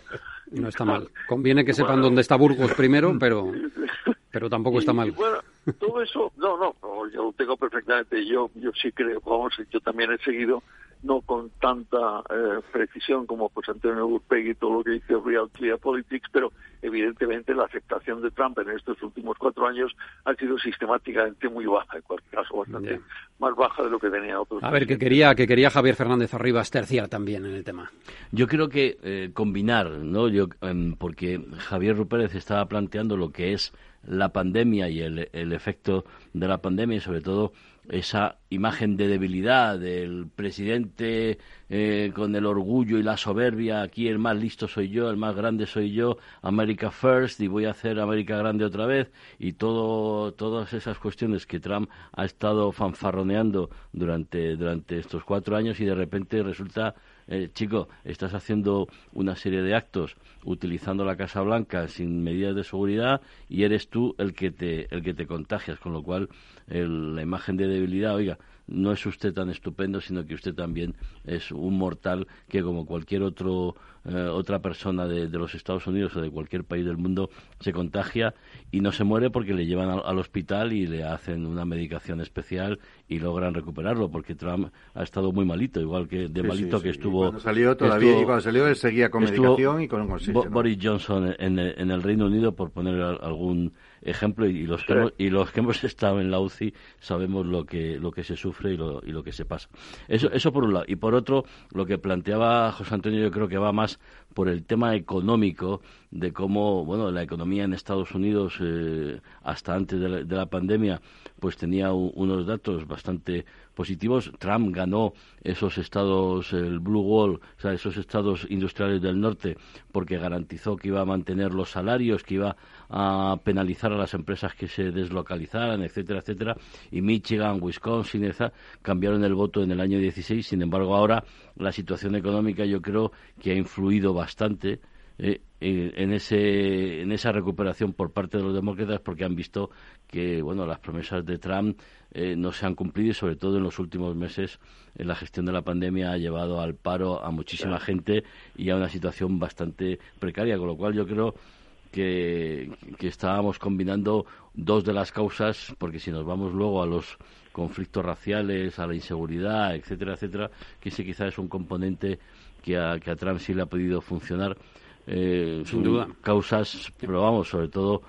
No está mal. Conviene que sepan Bueno. dónde está Burgos primero, pero, pero tampoco está mal. bueno, todo eso, no, no, yo lo tengo perfectamente. Yo, yo sí creo, vamos, yo también he seguido, no con tanta eh, precisión como pues Antonio Urpegui y todo lo que dice Real Clear Politics, pero evidentemente la aceptación de Trump en estos últimos cuatro años ha sido sistemáticamente muy baja, en cualquier caso bastante más baja de lo que tenía otros. A ver, que quería, que quería Javier Fernández Arribas terciar también en el tema. Yo creo que eh, combinar, ¿no? Yo, em, porque Javier Rupérez estaba planteando lo que es la pandemia y el, el efecto de la pandemia y sobre todo esa imagen de debilidad del presidente eh, con el orgullo y la soberbia, aquí el más listo soy yo, el más grande soy yo, America First y voy a hacer América grande otra vez y todo, todas esas cuestiones que Trump ha estado fanfarroneando durante, durante estos cuatro años y de repente resulta eh, chico, estás haciendo una serie de actos utilizando la Casa Blanca sin medidas de seguridad y eres tú el que te, el que te contagias, con lo cual el- la imagen de debilidad, oiga, no es usted tan estupendo, sino que usted también es un mortal que como cualquier otro eh, otra persona de, de los Estados Unidos o de cualquier país del mundo se contagia y no se muere porque le llevan al, al hospital y le hacen una medicación especial y logran recuperarlo porque Trump ha estado muy malito, igual que de Sí, malito sí, que sí. estuvo. Cuando salió todavía, estuvo- y cuando salió él seguía con medicación y con oxígeno. Boris Johnson en el, en el Reino Unido, por poner al- algún ejemplo, y los, que hemos, y los que hemos estado en la UCI sabemos lo que, lo que se sufre y lo, y lo que se pasa. Eso, eso por un lado. Y por otro, lo que planteaba José Antonio yo creo que va más por el tema económico de cómo, bueno, la economía en Estados Unidos eh, hasta antes de la, de la pandemia pues tenía u- unos datos bastante positivos. Trump ganó esos estados, el Blue Wall, o sea, esos estados industriales del norte, porque garantizó que iba a mantener los salarios, que iba a penalizar a las empresas que se deslocalizaran, etcétera, etcétera. Y Michigan, Wisconsin, esa, cambiaron el voto en el año 16. Sin embargo, ahora la situación económica yo creo que ha influido bastante eh, en, en ese, en esa recuperación por parte de los demócratas porque han visto que bueno las promesas de Trump eh, no se han cumplido y sobre todo en los últimos meses eh, la gestión de la pandemia ha llevado al paro a muchísima gente y a una situación bastante precaria con lo cual yo creo que, que estábamos combinando dos de las causas porque si nos vamos luego a los conflictos raciales, a la inseguridad, etcétera, etcétera, que ese quizás es un componente que a, que a Trump sí le ha podido funcionar. Eh, Sin son duda. Causas, pero vamos, sobre todo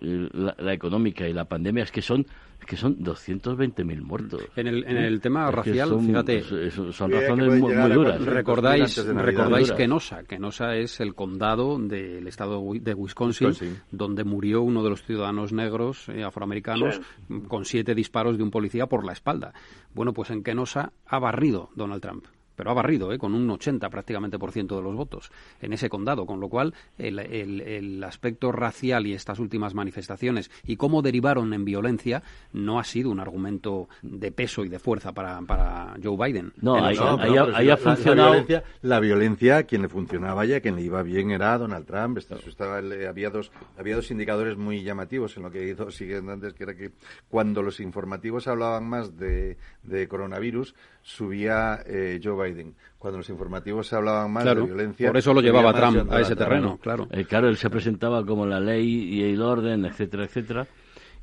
eh, la, la económica y la pandemia, es que son que son 220.000 muertos. En el, en el tema Es racial, son- fíjate, es- es- son razones muy, duras. cuatro- recordáis, recordáis Duras. Kenosha. Kenosha es el condado del estado de Wi- de Wisconsin, Wisconsin. donde murió uno de los ciudadanos negros eh, afroamericanos con siete disparos de un policía por la espalda. Bueno, pues en Kenosha ha barrido Donald Trump. Pero ha barrido, ¿eh? con un 80 prácticamente por ciento de los votos en ese condado, con lo cual el, el- el aspecto racial y estas últimas manifestaciones y cómo derivaron en violencia no ha sido un argumento de peso y de fuerza para, para Joe Biden. No, ahí- ha- funcionado- La violencia, la violencia, quien le funcionaba y a quien le iba bien era Donald Trump. Estaba- había, dos, había dos indicadores muy llamativos en lo que hizo siguiendo antes, que era que cuando los informativos hablaban más de, de coronavirus, subía eh, Joe Biden. Cuando los informativos hablaban más Claro, de violencia... por eso lo llevaba Trump a ese terreno, claro. Eh, claro, él se presentaba como la ley y el orden, etcétera, etcétera,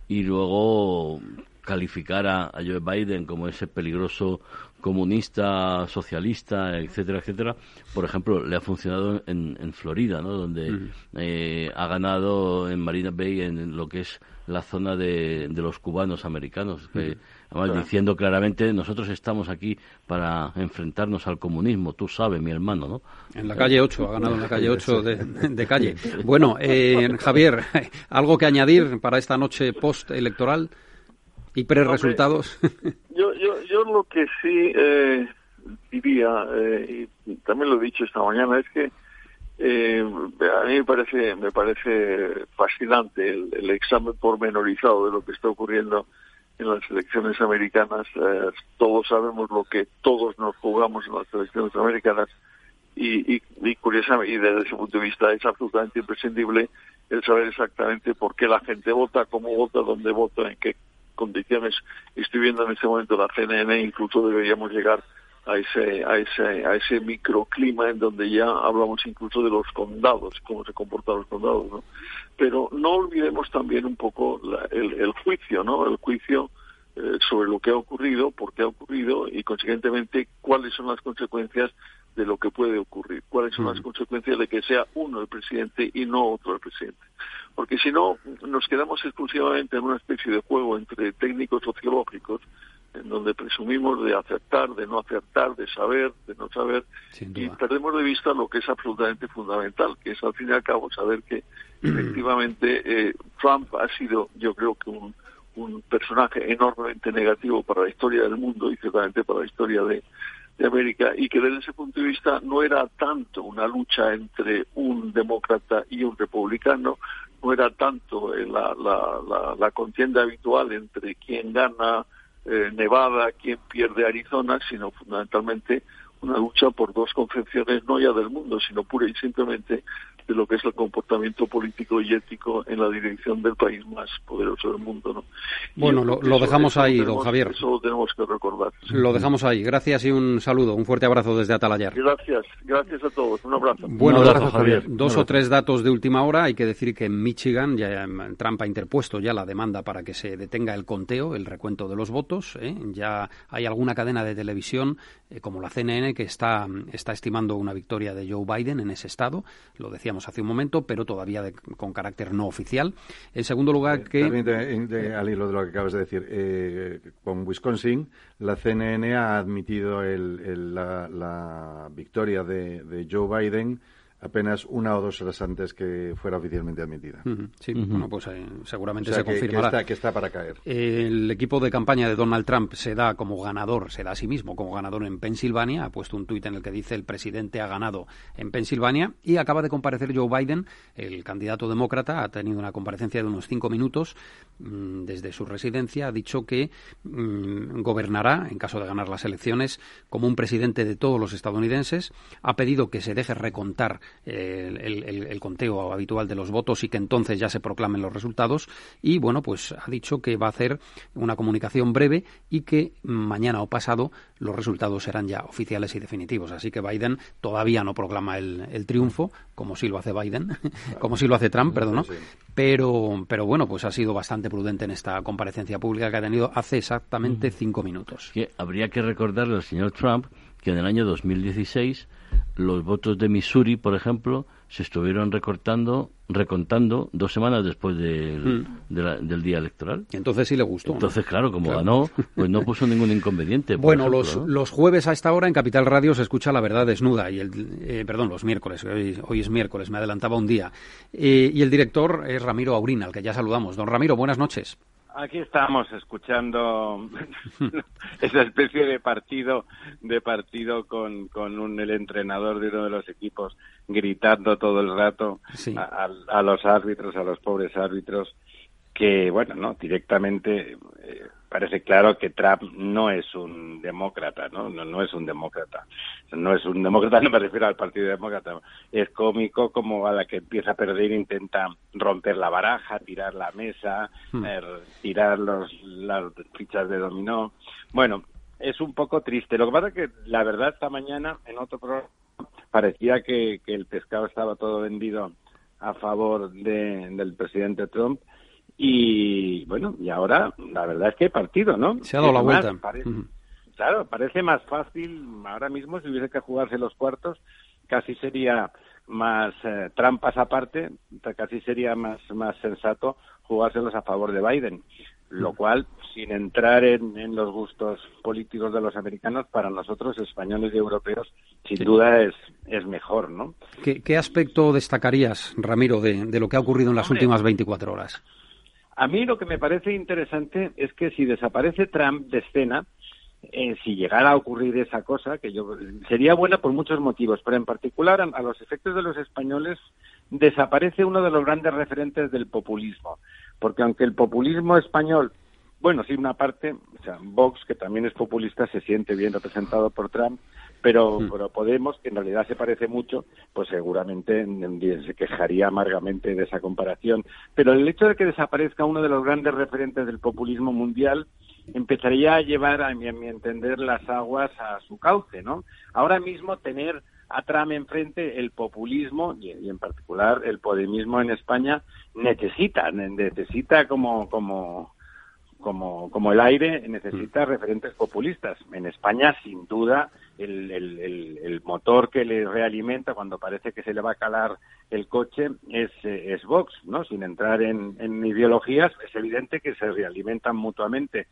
y luego calificar a, a Joe Biden como ese peligroso comunista, socialista, etcétera, etcétera, por ejemplo, le ha funcionado en, en Florida, ¿no? Donde eh, ha ganado en Marina Bay en lo que es la zona de, de los cubanos americanos, que, además diciendo claramente nosotros estamos aquí para enfrentarnos al comunismo, tú sabes, mi hermano, ¿no? En la calle 8, ha ganado en la calle 8 de, de calle. Bueno, eh, Javier, ¿algo que añadir para esta noche post-electoral? ¿Y pre-resultados? Yo, yo, yo lo que sí eh, diría, eh, y también lo he dicho esta mañana, es que eh, a mí me parece, me parece fascinante el, el examen pormenorizado de lo que está ocurriendo en las elecciones americanas. Eh, todos sabemos lo que todos nos jugamos en las elecciones americanas y, y, y curiosamente, y desde ese punto de vista es absolutamente imprescindible el saber exactamente por qué la gente vota, cómo vota, dónde vota, en qué condiciones estoy viendo en este momento la CNN, incluso deberíamos llegar a ese, a ese, a ese microclima en donde ya hablamos incluso de los condados, cómo se comportan los condados, ¿no? Pero no olvidemos también un poco el, juicio, ¿no? El juicio eh, sobre lo que ha ocurrido, por qué ha ocurrido y, consiguientemente, cuáles son las consecuencias de lo que puede ocurrir, cuáles son las consecuencias de que sea uno el presidente y no otro el presidente. Porque si no, nos quedamos exclusivamente en una especie de juego entre técnicos sociológicos, en donde presumimos de acertar, de no acertar, de saber, de no saber, y perdemos de vista lo que es absolutamente fundamental, que es al fin y al cabo saber que efectivamente eh, Trump ha sido, yo creo que un, un personaje enormemente negativo para la historia del mundo y ciertamente para la historia de, de América y que desde ese punto de vista no era tanto una lucha entre un demócrata y un republicano, no era tanto eh, la, la, la, la contienda habitual entre quién gana eh, Nevada, quién pierde Arizona, sino fundamentalmente una lucha por dos concepciones no ya del mundo, sino pura y simplemente de lo que es el comportamiento político y ético en la dirección del país más poderoso del mundo. ¿no? Bueno, lo, lo eso- dejamos eso ahí, don tenemos- Javier. Eso lo tenemos que recordar. Lo dejamos ahí. Gracias y un saludo. Un fuerte abrazo desde Atalayar. Gracias, gracias a todos. Un abrazo. Bueno, Un abrazo, dos- Javier. dos o tres datos de última hora. Hay que decir que en Michigan ya Trump ha interpuesto ya la demanda para que se detenga el conteo, el recuento de los votos. ¿eh? Ya hay alguna cadena de televisión, eh, como la CNN, que está, está estimando una victoria de Joe Biden en ese estado. Lo decíamos hace un momento, pero todavía de- con carácter no oficial. En segundo lugar, que... Permíteme, de- al hilo de lo que acabas de decir, eh, con Wisconsin, la CNN ha admitido el- el- la, la victoria de, de Joe Biden apenas una o dos horas antes que fuera oficialmente admitida. Sí, bueno, pues eh, seguramente O sea, se que- que confirmará. está- que está para caer. El equipo de campaña de Donald Trump se da como ganador, se da a sí mismo como ganador en Pensilvania. Ha puesto un tuit en el que dice el presidente ha ganado en Pensilvania y acaba de comparecer Joe Biden, el candidato demócrata, ha tenido una comparecencia de unos cinco minutos mm, desde su residencia. Ha dicho que mm, gobernará, en caso de ganar las elecciones, como un presidente de todos los estadounidenses. Ha pedido que se deje recontar el, el- el- el conteo habitual de los votos y que entonces ya se proclamen los resultados. Y bueno, pues ha dicho que va a hacer una comunicación breve y que mañana o pasado los resultados serán ya oficiales y definitivos. Así que Biden todavía no proclama el, el triunfo, como sí lo hace Biden, como sí lo hace Trump, perdón, ¿no? Pero, pero bueno, pues ha sido bastante prudente en esta comparecencia pública que ha tenido hace exactamente cinco minutos. que habría que recordarle al señor Trump que en el año 2016 los votos de Missouri, por ejemplo, se estuvieron recortando, recontando dos semanas después del, de la- del día electoral. Entonces sí le gustó. ¿no? Entonces, claro, como Claro. ganó, pues no puso ningún inconveniente. Bueno, ejemplo, los, ¿no? los jueves a esta hora en Capital Radio se escucha La Verdad Desnuda, y el, eh, perdón, los miércoles, hoy, hoy es miércoles, me adelantaba un día. Eh, y el director es Ramiro Aurina, al que ya saludamos. Don Ramiro, buenas noches. Aquí estamos escuchando esa especie de partido de partido con, con un, el entrenador de uno de los equipos gritando todo el rato Sí. a, a- a los árbitros, a los pobres árbitros, que, bueno, no, directamente eh, parece claro que Trump no es un demócrata, ¿no? No, no es un demócrata. No es un demócrata, no me refiero al Partido Demócrata. Es cómico como a la que empieza a perder intenta romper la baraja, tirar la mesa, Hmm. eh, tirar los, las fichas de dominó. Bueno, es un poco triste. Lo que pasa es que la verdad esta mañana en otro programa parecía que, que el pescado estaba todo vendido a favor de- del presidente Trump y bueno, y ahora la verdad es que hay partido, ¿no? Se ha dado la vuelta. parece-. Claro, parece más fácil ahora mismo si hubiese que jugarse los cuartos, casi sería más eh, trampas aparte, casi sería más más sensato jugárselos a favor de Biden, lo cual sin entrar en, en los gustos políticos de los americanos para nosotros españoles y europeos sin duda es es mejor, ¿no? ¿Qué, qué aspecto destacarías, Ramiro, de, de lo que ha ocurrido en las Hombre. últimas 24 horas? A mí lo que me parece interesante es que si desaparece Trump de escena, eh, si llegara a ocurrir esa cosa, que yo sería buena por muchos motivos, pero en particular a, a los efectos de los españoles desaparece uno de los grandes referentes del populismo, porque aunque el populismo español bueno, sí, una parte, o sea, Vox, que también es populista, se siente bien representado por Trump, pero, pero Podemos, que en realidad se parece mucho, pues seguramente mm, se quejaría amargamente de esa comparación. Pero el hecho de que desaparezca uno de los grandes referentes del populismo mundial empezaría a llevar, a mi, a mi entender, las aguas a su cauce, ¿no? Ahora mismo tener a Trump enfrente el populismo y, y en particular el podemismo en España necesita, necesita como, como, como, como el aire necesita referentes populistas. En España, sin duda, el, el, el, el motor que le realimenta cuando parece que se le va a calar el coche es, eh, es Vox, ¿no? Sin entrar en, en ideologías, es evidente que se realimentan mutuamente.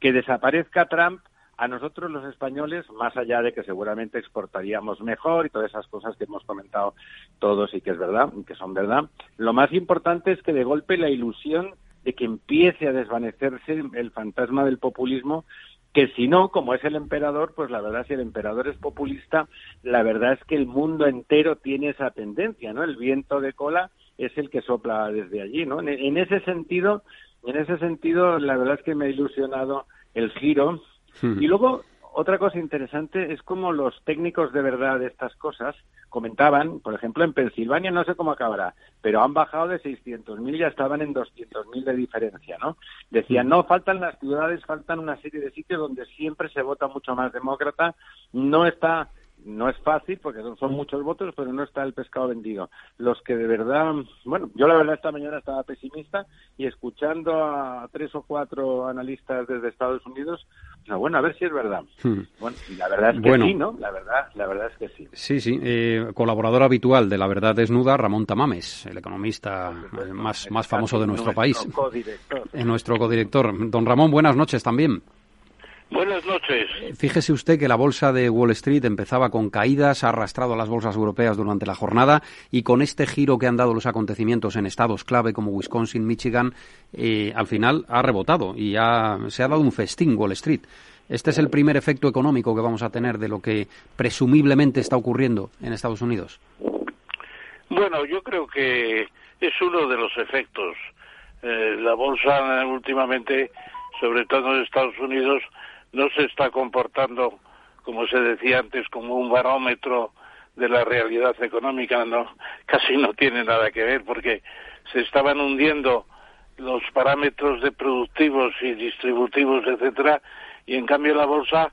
Que desaparezca Trump a nosotros los españoles, más allá de que seguramente exportaríamos mejor y todas esas cosas que hemos comentado todos y que es verdad, que son verdad, lo más importante es que de golpe la ilusión de que empiece a desvanecerse el fantasma del populismo que si no, como es el emperador, pues la verdad, si el emperador es populista, la verdad es que el mundo entero tiene esa tendencia, ¿no? El viento de cola es el que sopla desde allí, ¿no? En, ese sentido, en ese sentido, la verdad es que me ha ilusionado el giro. Y luego, otra cosa interesante es como los técnicos de verdad de estas cosas comentaban, por ejemplo, en Pensilvania no sé cómo acabará, pero han bajado de 600.000 y ya estaban en 200.000 de diferencia, ¿no? Decían, no, faltan las ciudades, faltan una serie de sitios donde siempre se vota mucho más demócrata, no está no es fácil porque son, son muchos votos, pero no está el pescado vendido. Los que de verdad, bueno, yo la verdad esta mañana estaba pesimista y escuchando a tres o cuatro analistas desde Estados Unidos, bueno, a ver si es verdad. Hmm. Bueno, la verdad es que Bueno. sí, ¿no? La verdad, la verdad es que sí. Sí, sí. eh, colaborador habitual de La Verdad Desnuda, Ramón Tamames, el economista más, más famoso de nuestro país. nuestro codirector. Don Ramón, buenas noches también. Buenas noches. Fíjese usted que la bolsa de Wall Street empezaba con caídas, ha arrastrado a las bolsas europeas durante la jornada y con este giro que han dado los acontecimientos en estados clave como Wisconsin, Michigan, eh, al final ha rebotado y ha- se ha dado un festín Wall Street. Este es el primer efecto económico que vamos a tener de lo que presumiblemente está ocurriendo en Estados Unidos. Bueno, yo creo que es uno de los efectos. Eh, la bolsa eh, últimamente, sobre todo en Estados Unidos, no se está comportando, como se decía antes, como un barómetro de la realidad económica. No, casi no tiene nada que ver porque se estaban hundiendo los parámetros de productivos y distributivos, etcétera, y en cambio la bolsa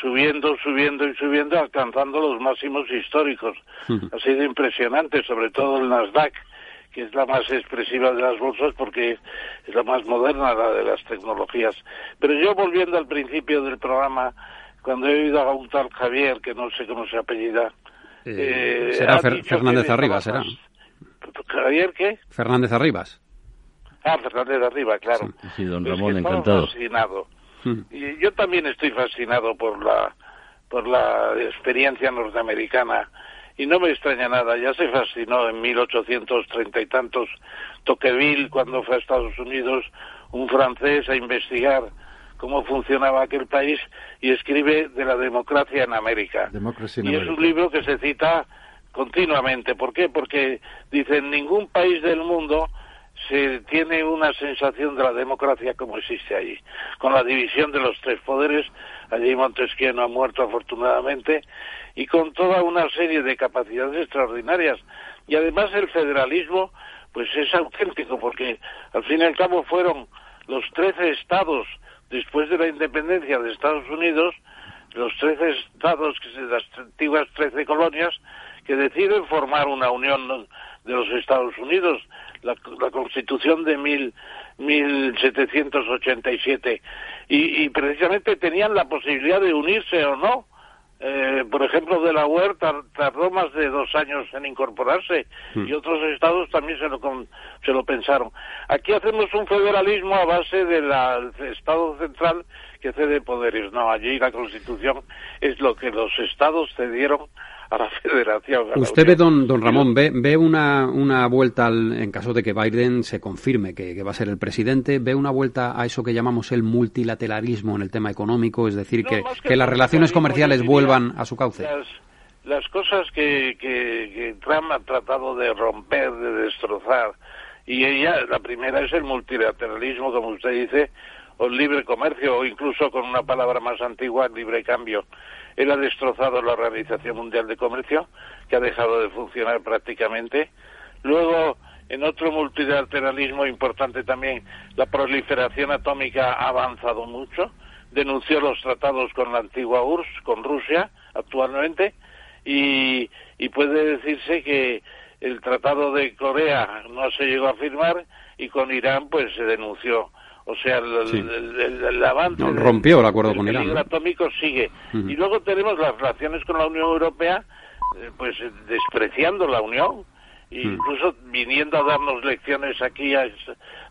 subiendo, subiendo y subiendo, alcanzando los máximos históricos. Ha sido impresionante, sobre todo el Nasdaq, que es la más expresiva de las bolsas porque es la más moderna, la de las tecnologías. Pero yo volviendo al principio del programa, cuando he oído a un tal Javier, que no sé cómo se apellida, Eh, será Fer- Fernández Arribas, será. ¿Javier qué? Fernández Arribas. Ah, Fernández Arriba, claro. Sí, don Es que Ramón, encantado. fascinado. Y yo también estoy fascinado por la por la experiencia norteamericana y no me extraña nada. Ya se fascinó en 1830 y tantos Tocqueville cuando fue a Estados Unidos un francés a investigar cómo funcionaba aquel país y escribe de la democracia en América. Democracy in Y es un libro que se cita continuamente. ¿Por qué? Porque dice en ningún país del mundo se tiene una sensación de la democracia como existe allí, con la división de los tres poderes, allí Montesquieu no ha muerto afortunadamente, y con toda una serie de capacidades extraordinarias. Y además el federalismo, pues es auténtico, porque al fin y al cabo fueron los trece estados después de la independencia de Estados Unidos, los trece estados, que son las antiguas trece colonias, que deciden formar una unión de los Estados Unidos, la, la Constitución de mil, 1787, y, y precisamente tenían la posibilidad de unirse o no. Eh, por ejemplo, Delaware tar- tardó más de dos años en incorporarse y otros estados también se lo, con- se lo pensaron. Aquí hacemos un federalismo a base del Estado central que cede poderes. No, allí la Constitución es lo que los estados cedieron a la Federación. a la Usted ve, don, don Ramón, ve, ve una, una vuelta, al- en caso de que Biden se confirme que, que va a ser el presidente, ve una vuelta a eso que llamamos el multilateralismo en el tema económico, es decir, No, que, que que las relaciones comerciales vuelvan a su cauce. Las, las cosas que, que Trump ha tratado de romper, de destrozar, y ella, la primera es el multilateralismo, como usted dice, o libre comercio, o incluso con una palabra más antigua, libre cambio. Él ha destrozado la Organización Mundial de Comercio, que ha dejado de funcionar prácticamente. Luego, en otro multilateralismo importante también, la proliferación atómica ha avanzado mucho. Denunció los tratados con la antigua URSS, con Rusia, actualmente, y, y puede decirse que el tratado de Corea no se llegó a firmar y con Irán pues se denunció. O sea, el, Sí. el- el- el avance No, rompió el acuerdo con Irán, ¿no? atómico sigue. Y luego tenemos las relaciones con la Unión Europea, eh, pues eh, despreciando la Unión, e incluso viniendo a darnos lecciones aquí a,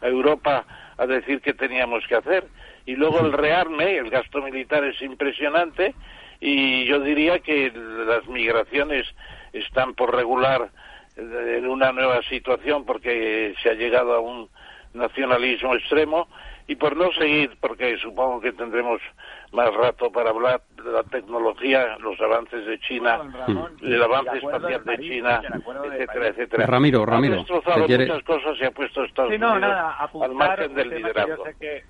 a Europa a decir qué teníamos que hacer. Y luego el rearme, el gasto militar es impresionante y yo diría que las migraciones están por regular eh, en una nueva situación porque se ha llegado a un nacionalismo extremo y por no seguir, porque supongo que tendremos más rato para hablar de la tecnología, los avances de China, el avance espacial de China, etcétera, etcétera. Ramiro, Ramiro, Ha destrozado ¿te quiere- muchas cosas y ha puesto Estados Sí, no, Unidos nada, al apuntar margen del que liderazgo. sé que-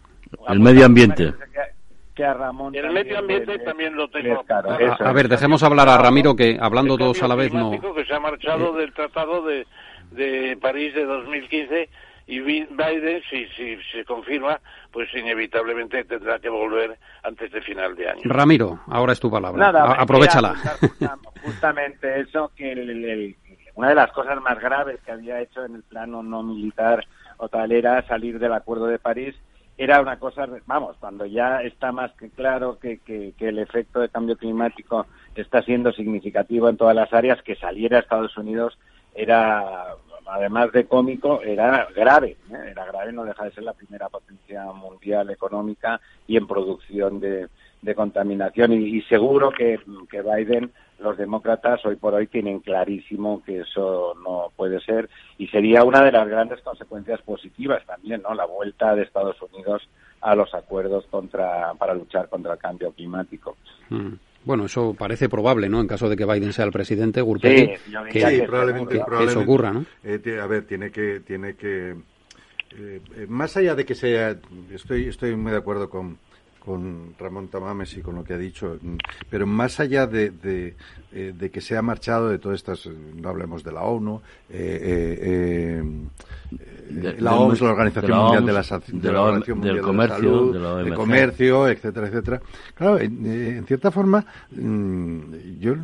El medio ambiente. que- que a Ramón El medio ambiente le- también lo tengo. A, Eso a ver, dejemos hablar a Ramiro, que hablando todos a la vez no... que se ha marchado del tratado de, de París de 2015 y Bi- Biden, si, si se confirma, pues inevitablemente tendrá que volver antes de final de año. Ramiro, ahora es tu palabra. Nada, aprovechala. justa- Justamente eso, que el- el- el- una de las cosas más graves que había hecho en el plano no militar o tal era salir del Acuerdo de París. Era una cosa, vamos, cuando ya está más que claro que, que- que el efecto de cambio climático está siendo significativo en todas las áreas, que saliera a Estados Unidos era, además de cómico, era grave. ¿eh? Era grave, no deja de ser la primera potencia mundial económica y en producción de, de contaminación. Y, seguro que, que Biden, los demócratas, hoy por hoy tienen clarísimo que eso no puede ser y sería una de las grandes consecuencias positivas también, ¿no? La vuelta de Estados Unidos a los acuerdos contra, para luchar contra el cambio climático. Mm. Bueno, eso parece probable, ¿no? En caso de que Biden sea el presidente, Gurpegui, Sí, que, sí, probablemente, que- que probablemente. eso ocurra, ¿no? Eh, a ver, tiene que, tiene que, eh, eh, más allá de que sea, estoy, estoy muy de acuerdo con, con Ramón Tamames y con lo que ha dicho, mm, pero más allá de, de, eh, de que se ha marchado de todas estas, eh, no hablemos de la ONU, eh, eh, eh, De- la OMS, la Organización de la Mundial de la, de la Organización del Mundial Comercio, de la Salud, de la de comercio, etcétera, etcétera. Claro, en, eh, en cierta forma, mm, yo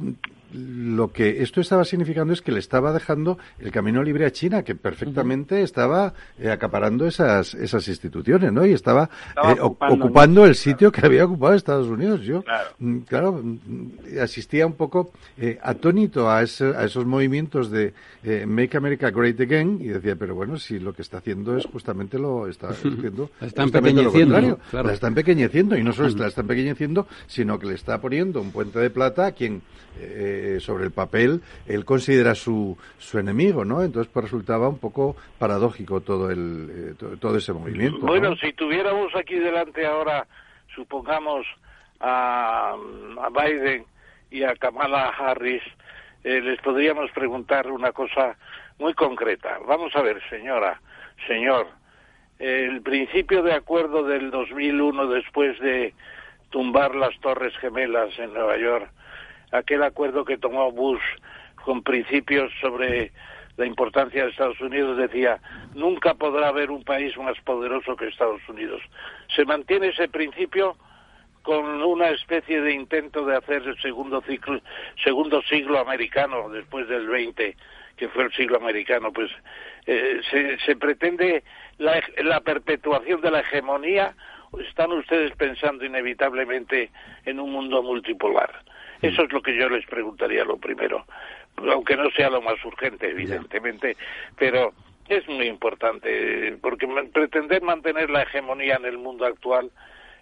lo que esto estaba significando es que le estaba dejando el camino libre a China, que perfectamente estaba eh, acaparando esas esas instituciones, ¿no? Y estaba, Estaba eh, ocupando, ocupando el sitio que había ocupado Estados Unidos. Yo, Claro. mm, claro, mm, asistía un poco eh, atónito a, ese- a esos movimientos de eh, Make America Great Again y decía, pero bueno, si lo que está haciendo es justamente lo está haciendo La está justamente lo empequeñeciendo, contrario. ¿no? Claro. La está empequeñeciendo y no solo la está empequeñeciendo, sino que le está poniendo un puente de plata a quien eh, sobre el papel él considera su, su enemigo, ¿no? Entonces pues, resultaba un poco paradójico todo el eh, to- todo ese movimiento. ¿no? Bueno, si tuviéramos aquí delante ahora, supongamos, a, a Biden y a Kamala Harris, eh, les podríamos preguntar una cosa muy concreta. Vamos a ver, señora, señor, el principio de acuerdo del 2001 después de tumbar las Torres Gemelas en Nueva York, aquel acuerdo que tomó Bush con principios sobre la importancia de Estados Unidos decía nunca podrá haber un país más poderoso que Estados Unidos. Se mantiene ese principio con una especie de intento de hacer el segundo ciclo, segundo siglo americano después del 20 que fue el siglo americano, pues eh, se, pretende la, la perpetuación de la hegemonía. ¿Están ustedes pensando inevitablemente en un mundo multipolar? Eso es lo que yo les preguntaría lo primero, aunque no sea lo más urgente, evidentemente, pero es muy importante, porque pretender mantener la hegemonía en el mundo actual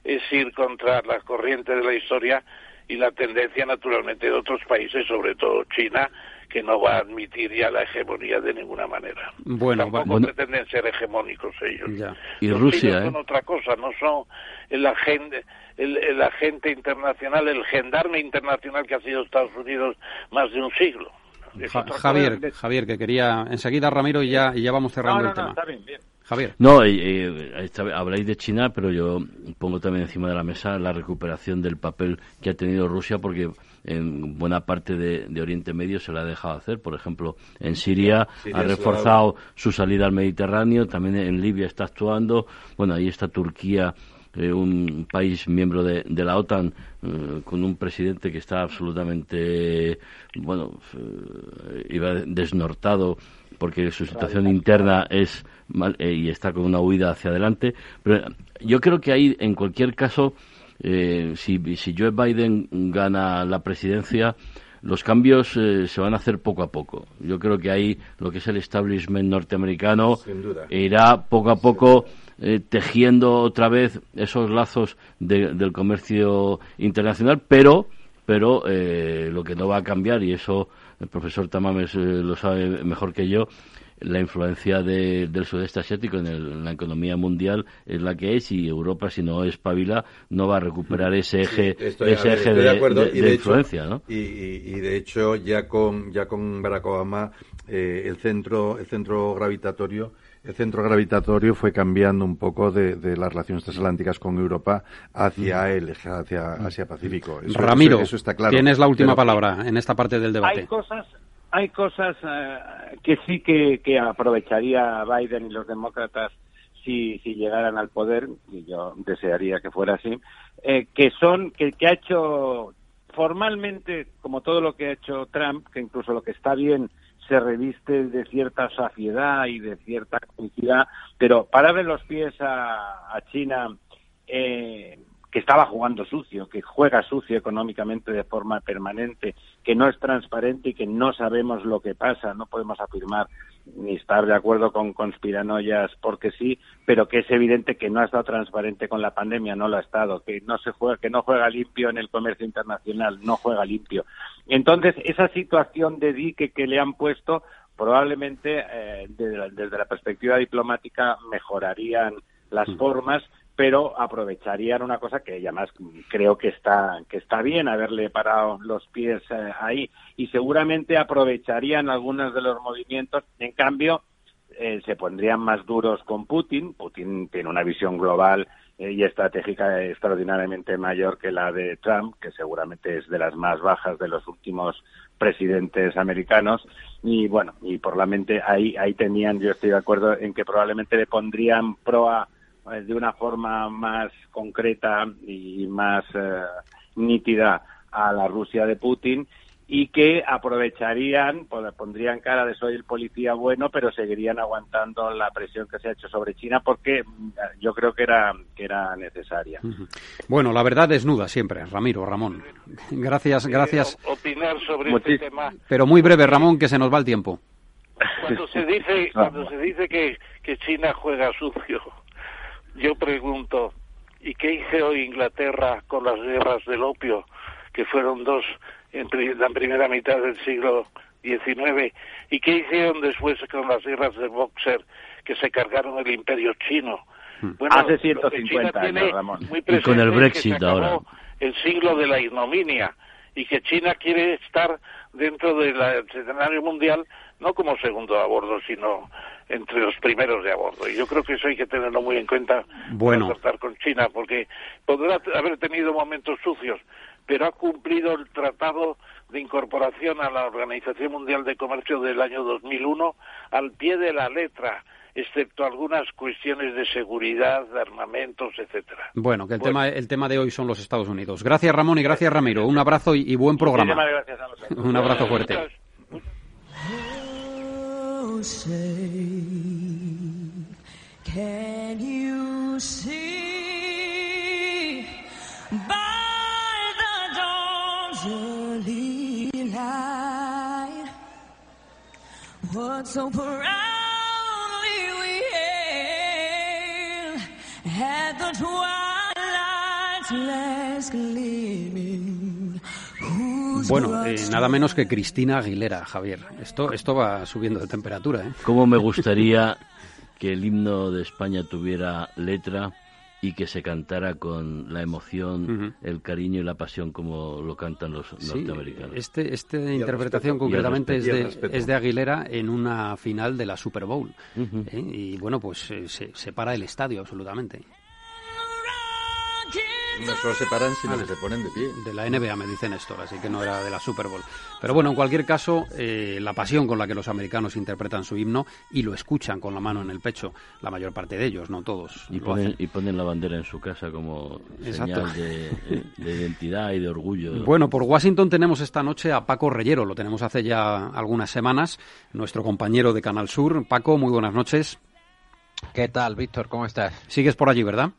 es ir contra la corriente de la historia y la tendencia naturalmente de otros países, sobre todo China, que no va a admitir ya la hegemonía de ninguna manera. Bueno, Tampoco bueno. pretenden ser hegemónicos ellos. Ya. Y Los Rusia, ¿eh? son otra cosa, no son el agente, el, el agente internacional, el gendarme internacional que ha sido Estados Unidos más de un siglo. Es Ja- otra cosa. Javier, Javier, que quería enseguida Ramiro y ya, y ya vamos cerrando No, no, el no, tema. está bien, bien. Javier. No, eh, eh, habláis de China, pero yo pongo también encima de la mesa la recuperación del papel que ha tenido Rusia, porque en buena parte de, de Oriente Medio se la ha dejado hacer. Por ejemplo, en Siria Siria ha la reforzado su salida al Mediterráneo, también en Libia está actuando. Bueno, ahí está Turquía, eh, un país miembro de, de la OTAN, eh, con un presidente que está absolutamente, bueno, eh, iba desnortado porque su situación interna es mal eh, y está con una huida hacia adelante. Pero yo creo que ahí, en cualquier caso, eh, si, si Joe Biden gana la presidencia, los cambios eh, se van a hacer poco a poco. Yo creo que ahí lo que es el establishment norteamericano Sin duda. irá poco a poco eh, tejiendo otra vez esos lazos de- del comercio internacional, pero pero eh, lo que no va a cambiar, y eso el profesor Tamames eh, lo sabe mejor que yo, la influencia de- del sudeste asiático en, el- en la economía mundial es la que es y Europa, si no espabila, no va a recuperar ese eje, Sí, estoy, a ese ver, eje estoy de, acuerdo. de- y de hecho- influencia. ¿no? Y, y- y de hecho, ya con, ya con Barack Obama, eh, el, centro, el centro gravitatorio el centro gravitatorio fue cambiando un poco de, de las relaciones transatlánticas con Europa hacia el eje, hacia. Eso- Ramiro, eso, eso está claro. tienes la última Pero- palabra en esta parte del debate. Hay cosas, hay cosas eh, que sí que, que aprovecharía Biden y los demócratas si, si llegaran al poder, y yo desearía que fuera así, eh, que son, que, que ha hecho formalmente, como todo lo que ha hecho Trump, que incluso lo que está bien se reviste de cierta saciedad y de cierta comicidad, pero pararle los pies a, a China eh, que estaba jugando sucio, que juega sucio económicamente de forma permanente, que no es transparente y que no sabemos lo que pasa, no podemos afirmar ni estar de acuerdo con conspiranoias porque sí, pero que es evidente que no ha estado transparente con la pandemia, no lo ha estado, que no se juega, que no juega limpio en el comercio internacional, no juega limpio. Entonces, esa situación de dique que le han puesto probablemente eh, desde, la, desde la perspectiva diplomática mejorarían las formas pero aprovecharían una cosa que además creo que está que está bien haberle parado los pies eh, ahí. Y seguramente aprovecharían algunos de los movimientos. En cambio eh, se pondrían más duros con Putin. Putin tiene una visión global eh, y estratégica extraordinariamente mayor que la de Trump que seguramente es de las más bajas de los últimos presidentes americanos. Y bueno y por la mente ahí ahí tenían yo estoy de acuerdo en que probablemente le pondrían proa de una forma más concreta y más eh, nítida a la Rusia de Putin y que aprovecharían, pues, pondrían cara de soy el policía bueno, pero seguirían aguantando la presión que se ha hecho sobre China porque mm, yo creo que era que era necesaria. Bueno, la verdad desnuda siempre, Ramiro, Ramón. Gracias, gracias. Eh, opinar sobre Muchis- este tema. Pero muy breve, Ramón, que se nos va el tiempo. Cuando se dice, cuando se dice que, que China juega sucio, yo pregunto, ¿y qué hizo Inglaterra con las guerras del opio, que fueron dos en la primera mitad del siglo XIX? ¿Y qué hicieron después con las guerras de Boxer, que se cargaron el imperio chino? Bueno, Hace lo que 150 China años, Ramón. muy Y con el presente es que Brexit ahora. el siglo de la ignominia y que China quiere estar dentro del escenario mundial no como segundo a bordo, sino entre los primeros de a bordo. Y yo creo que eso hay que tenerlo muy en cuenta Bueno. para tratar con China, porque podrá haber tenido momentos sucios, pero ha cumplido el tratado de incorporación a la Organización Mundial de Comercio del año 2001 al pie de la letra, excepto algunas cuestiones de seguridad, de armamentos, etcétera. Bueno, que el, Bueno. Tema, el tema de hoy son los Estados Unidos. Gracias, Ramón, y gracias, Ramiro. Un abrazo y, y buen programa. Un abrazo fuerte. Say, can you see by the dawn's early light what so proudly we hailed at the twilight's heartless gleaming. Bueno, eh, nada menos que Cristina Aguilera, Javier. Esto, esto va subiendo de temperatura, ¿eh? ¿Cómo me gustaría que el himno de España tuviera letra y que se cantara con la emoción, el cariño y la pasión como lo cantan los Sí, norteamericanos? este, esta interpretación respeto. concretamente es de, es de Aguilera en una final de la Super Bowl. ¿eh? Y bueno, pues eh, se, se para el estadio absolutamente. No solo se paran, sino que se ponen de pie. De la NBA me dice Néstor, así que no era de la Super Bowl. Pero bueno, en cualquier caso, eh, la pasión con la que los americanos interpretan su himno y lo escuchan con la mano en el pecho, la mayor parte de ellos, no todos. Y lo ponen, hacen. y ponen la bandera en su casa como Exacto. señal de, de identidad y de orgullo. Bueno, por Washington tenemos esta noche a Paco Reyero, lo tenemos hace ya algunas semanas, nuestro compañero de Canal Sur. Paco, muy buenas noches. ¿Qué tal, Víctor? ¿Cómo estás? Sigues por allí, ¿verdad?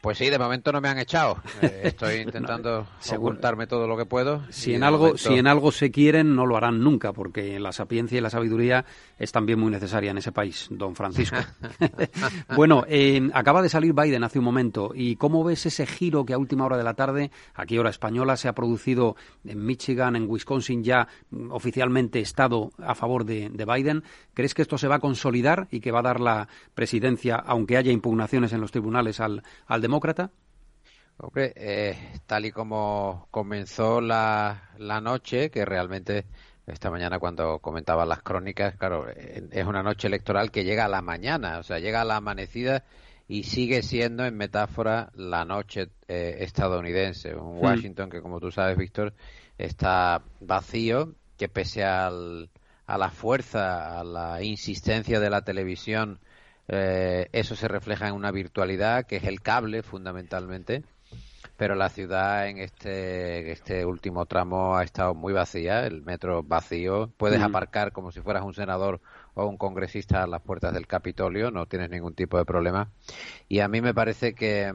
Pues sí, de momento no me han echado. Eh, estoy intentando Seguro. ocultarme todo lo que puedo. Si en, de algo, momento- si en algo se quieren, no lo harán nunca, porque la sapiencia y la sabiduría es también muy necesaria en ese país, don Francisco. bueno, eh, acaba de salir Biden hace un momento, y ¿cómo ves ese giro que a última hora de la tarde, aquí hora española, se ha producido en Michigan, en Wisconsin, ya oficialmente estado a favor de, de Biden? ¿Crees que esto se va a consolidar y que va a dar la presidencia, aunque haya impugnaciones en los tribunales, al, al demócrata? Hombre, eh, tal y como comenzó la, la noche, que realmente esta mañana cuando comentaba las crónicas, claro, es una noche electoral que llega a la mañana, o sea, llega a la amanecida y sigue siendo en metáfora la noche eh, estadounidense. Un Hmm. Washington que, como tú sabes, Víctor, está vacío, que pese al, a la fuerza, a la insistencia de la televisión, eh, eso se refleja en una virtualidad que es el cable fundamentalmente pero la ciudad en este, este último tramo ha estado muy vacía, el metro vacío. Puedes Ujú. aparcar como si fueras un senador o un congresista a las puertas del Capitolio, no tienes ningún tipo de problema. Y a mí me parece que,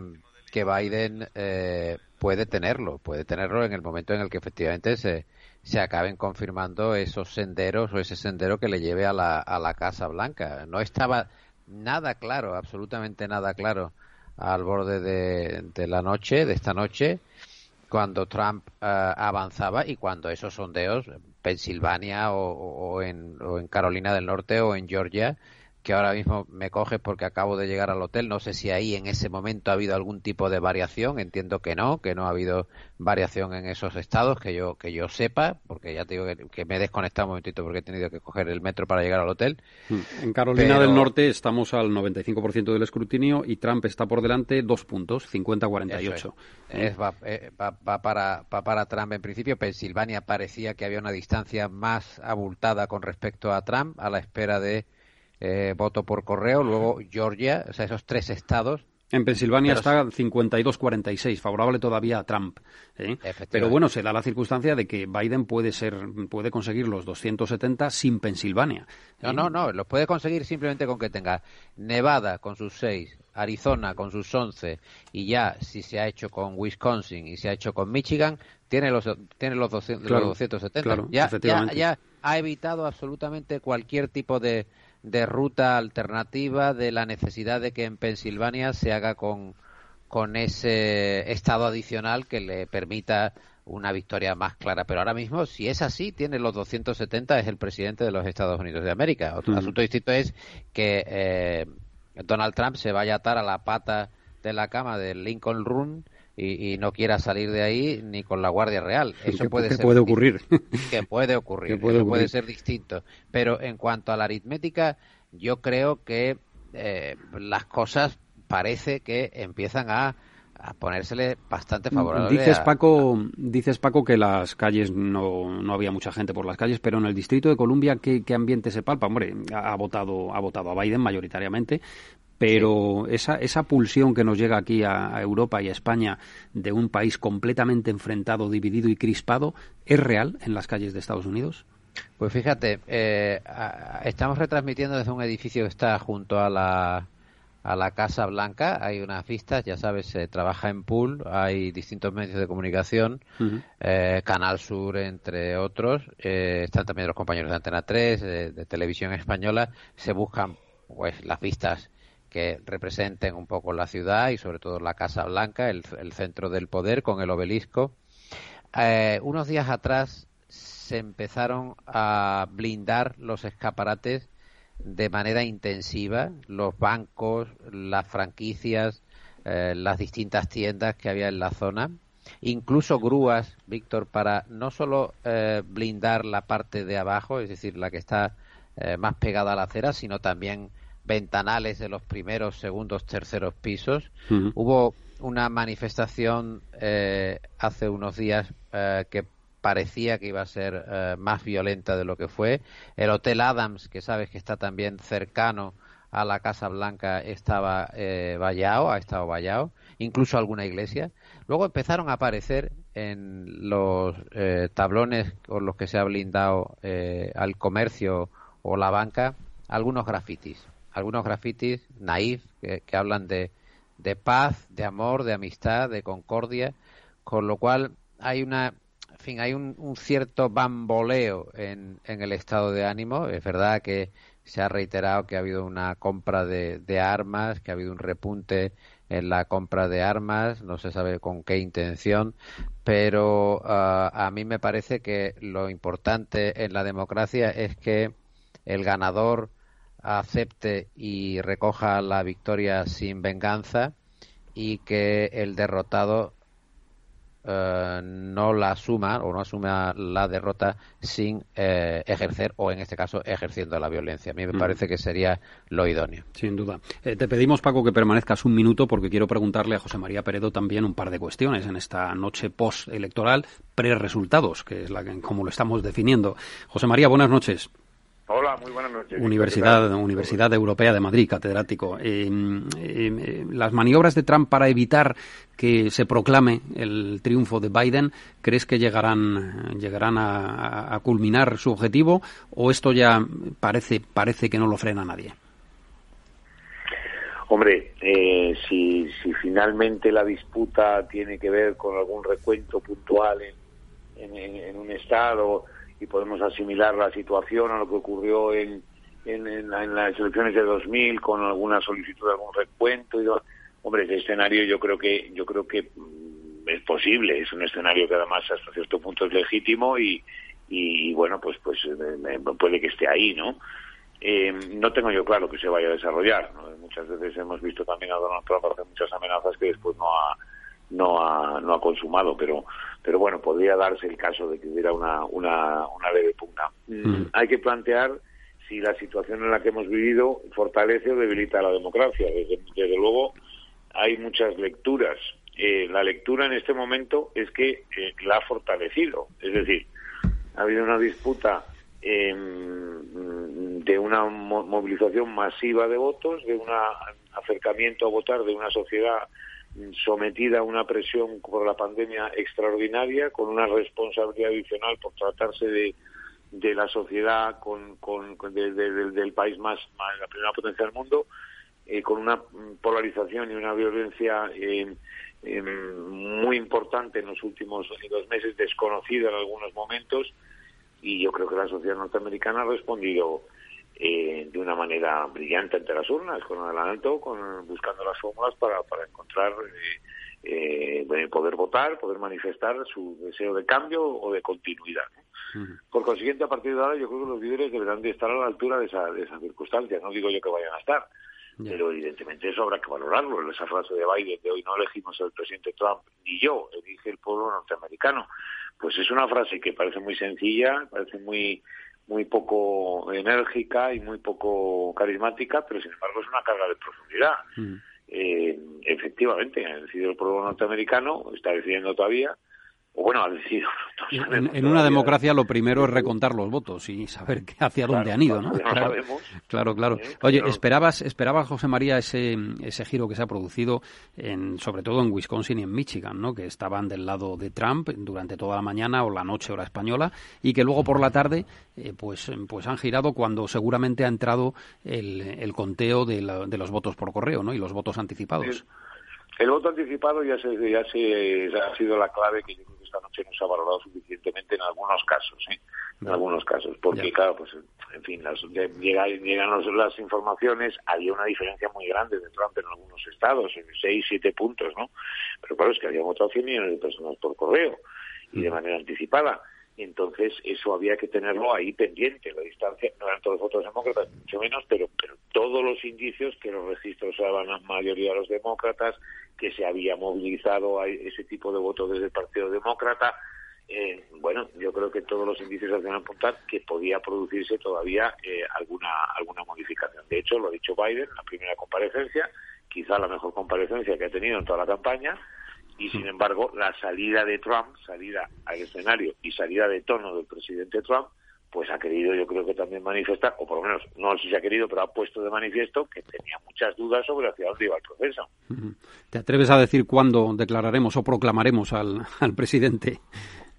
que Biden eh, puede tenerlo, puede tenerlo en el momento en el que efectivamente se, se acaben confirmando esos senderos o ese sendero que le lleve a la, a la Casa Blanca. No estaba nada claro, absolutamente nada claro al borde de, la noche, de esta noche, cuando Trump eh, avanzaba y cuando esos sondeos, en Pensilvania o en, o en Carolina del Norte o en Georgia, que ahora mismo me coges porque acabo de llegar al hotel, no sé si ahí en ese momento ha habido algún tipo de variación, entiendo que no, que no ha habido variación en esos estados, que yo que yo sepa, porque ya te digo que, que me he desconectado un momentito porque he tenido que coger el metro para llegar al hotel. En Carolina Pero- del Norte estamos al 95% del escrutinio y Trump está por delante dos puntos, 50-48. Eso es. Es- va, eh, va- va para, va para Trump en principio. Pensilvania parecía que había una distancia más abultada con respecto a Trump, a la espera de eh, voto por correo. Luego Georgia, o sea, esos tres estados. En Pensilvania está 52-46, favorable todavía a Trump. ¿eh? Pero bueno, se da la circunstancia de que Biden puede ser, puede conseguir los 270 sin Pensilvania. No, no, no, los puede conseguir simplemente con que tenga Nevada con sus seis, Arizona con sus once y ya si se ha hecho con Wisconsin y se ha hecho con Michigan, tiene los, tiene los, 200, Claro, los 270. claro, ya, ya ha evitado absolutamente cualquier tipo de, de ruta alternativa de la necesidad de que en Pensilvania se haga con, con ese estado adicional que le permita una victoria más clara. Pero ahora mismo, si es así, tiene los 270, es el presidente de los Estados Unidos de América. Otro asunto distinto es que eh, Donald Trump se vaya a atar a la pata de la cama del Lincoln Room y, y no quiera salir de ahí ni con la Guardia Real. Eso ¿Qué- puede ser puede ocurrir? que puede ocurrir, Que puede puede ser distinto. Pero en cuanto a la aritmética, yo creo que eh, las cosas parece que empiezan a, a ponérsele bastante favorables. Dices a- Paco, dices Paco que las calles no, no había mucha gente por las calles, pero en el distrito de Columbia ¿qué, qué ambiente se palpa? Hombre, ha, ha votado ha votado a Biden mayoritariamente, pero esa esa pulsión que nos llega aquí a, a Europa y a España de un país completamente enfrentado, dividido y crispado, ¿es real en las calles de Estados Unidos? Pues fíjate, eh, a- estamos retransmitiendo desde un edificio que está junto a la, a la Casa Blanca. Hay unas vistas, ya sabes, se trabaja en pool, hay distintos medios de comunicación, eh, Canal Sur, entre otros. eh, están también los compañeros de Antena 3, de, de Televisión Española. Se buscan pues las vistas que representen un poco la ciudad y sobre todo la Casa Blanca, el, centro del poder con el obelisco. Eh, unos días atrás se empezaron a blindar los escaparates de manera intensiva, los bancos, las franquicias, eh, las distintas tiendas que había en la zona, incluso grúas, Víctor, para no solo eh, blindar la parte de abajo, es decir, la que está eh, más pegada a la acera, sino también ventanales de los primeros, segundos, terceros pisos. Hubo una manifestación hace unos días que parecía que iba a ser más violenta de lo que fue. El Hotel Adams, que sabes que está también cercano a la Casa Blanca estaba eh, vallado, ha estado vallado, incluso alguna iglesia. Luego empezaron a aparecer en los eh, tablones con los que se ha blindado eh, al comercio o la banca algunos grafitis, algunos grafitis naif que, hablan de, de paz, de amor, de amistad, de concordia, con lo cual hay una fin, hay un, un, cierto bamboleo en, en, el estado de ánimo. Es verdad que se ha reiterado que ha habido una compra de, armas, que ha habido un repunte en la compra de armas, no se sabe con qué intención, pero ah, a mí me parece que lo importante en la democracia es que el ganador acepte y recoja la victoria sin venganza y que el derrotado eh, no la asuma o no asuma la derrota sin eh, ejercer o en este caso ejerciendo la violencia. A mí me mm. parece que sería lo idóneo. Sin duda. Eh, te pedimos, Paco, que permanezcas un minuto porque quiero preguntarle a José María Peredo también un par de cuestiones en esta noche post-electoral, pre-resultados, que es la que, como lo estamos definiendo. José María, buenas noches. Hola, muy buenas noches. Universidad, Universidad Europea de Madrid, catedrático. Eh, eh, las maniobras de Trump para evitar que se proclame el triunfo de Biden, ¿crees que llegarán, llegarán a, culminar su objetivo o esto ya parece, parece que no lo frena nadie? Hombre, eh, si, si finalmente la disputa tiene que ver con algún recuento puntual en, en un estado y podemos asimilar la situación a lo que ocurrió en, en, las elecciones de 2000 con alguna solicitud de algún recuento y hombre ese escenario yo creo que yo creo que mm, es posible es un escenario que además hasta cierto punto es legítimo y, y bueno pues pues eh, puede que esté ahí no eh, no tengo yo claro que se vaya a desarrollar muchas veces hemos visto también a Donald Trump hacer muchas amenazas que después no ha no ha, no ha consumado, pero, pero bueno, podría darse el caso de que hubiera una, una, una leve pugna. Mm. Hay que plantear si la situación en la que hemos vivido fortalece o debilita la democracia. Desde, desde luego, hay muchas lecturas. Eh, la lectura en este momento es que eh, la ha fortalecido. Es decir, ha habido una disputa em, de una movilización masiva de votos, de un acercamiento a votar de una sociedad sometida a una presión por la pandemia extraordinaria, con una responsabilidad adicional por tratarse de, de la sociedad con, con, del país más, la primera potencia del mundo, eh, con una polarización y una violencia eh, eh, muy importante en los últimos dos meses, desconocida en algunos momentos, y yo creo que la sociedad norteamericana ha respondido eh, de una manera brillante ante las urnas, con adelanto, con, buscando las fórmulas para, para encontrar, eh, eh, poder votar, poder manifestar su deseo de cambio o de continuidad. Por consiguiente, a partir de ahora, yo creo que los líderes deberán de estar a la altura de esa, de esa circunstancia. No digo yo que vayan a estar, pero evidentemente eso habrá que valorarlo. Esa frase de Biden de hoy no elegimos al presidente Trump, ni yo, elige el pueblo norteamericano. Pues es una frase que parece muy sencilla, parece muy muy poco enérgica y muy poco carismática, pero sin embargo es una carga de profundidad. Mm. Eh, efectivamente, ha decidido el pueblo norteamericano, está decidiendo todavía, o bueno, ha decidido. en, una democracia lo primero es recontar los votos y saber hacia dónde han ido, ¿no? Claro, claro, Oye, esperabas, esperabas José María ese, ese giro que se ha producido, en, sobre todo en Wisconsin y en Michigan, ¿no? Que estaban del lado de Trump durante toda la mañana o la noche hora española y que luego por la tarde, eh, pues, pues han girado cuando seguramente ha entrado el, el conteo de, de, los votos por correo, ¿no? Y los votos anticipados. El voto anticipado ya se, ya se ha sido la clave que yo creo que esta noche no se ha valorado suficientemente en algunos casos, ¿eh? en algunos casos, porque claro, pues en fin, las, llegan, llegan las informaciones, había una diferencia muy grande de Trump en algunos estados, en seis, siete puntos, ¿no? Pero claro, es que había votado 100 millones de personas por correo y de manera anticipada. Entonces, eso había que tenerlo ahí pendiente. La distancia, no eran todos votos demócratas, mucho menos, pero, pero todos los indicios que los registros daban la mayoría de los demócratas, que se había movilizado a ese tipo de voto desde el Partido Demócrata. Eh, bueno, yo creo que todos los indicios hacen apuntar que podía producirse todavía eh, alguna alguna modificación. De hecho, lo ha dicho Biden en la primera comparecencia, quizá la mejor comparecencia que ha tenido en toda la campaña, y sin embargo la salida de Trump, salida al escenario y salida de tono del presidente Trump, pues ha querido yo creo que también manifestar, o por lo menos no sé si se ha querido, pero ha puesto de manifiesto que tenía muchas dudas sobre hacia dónde iba el proceso. ¿Te atreves a decir cuándo declararemos o proclamaremos al, al presidente?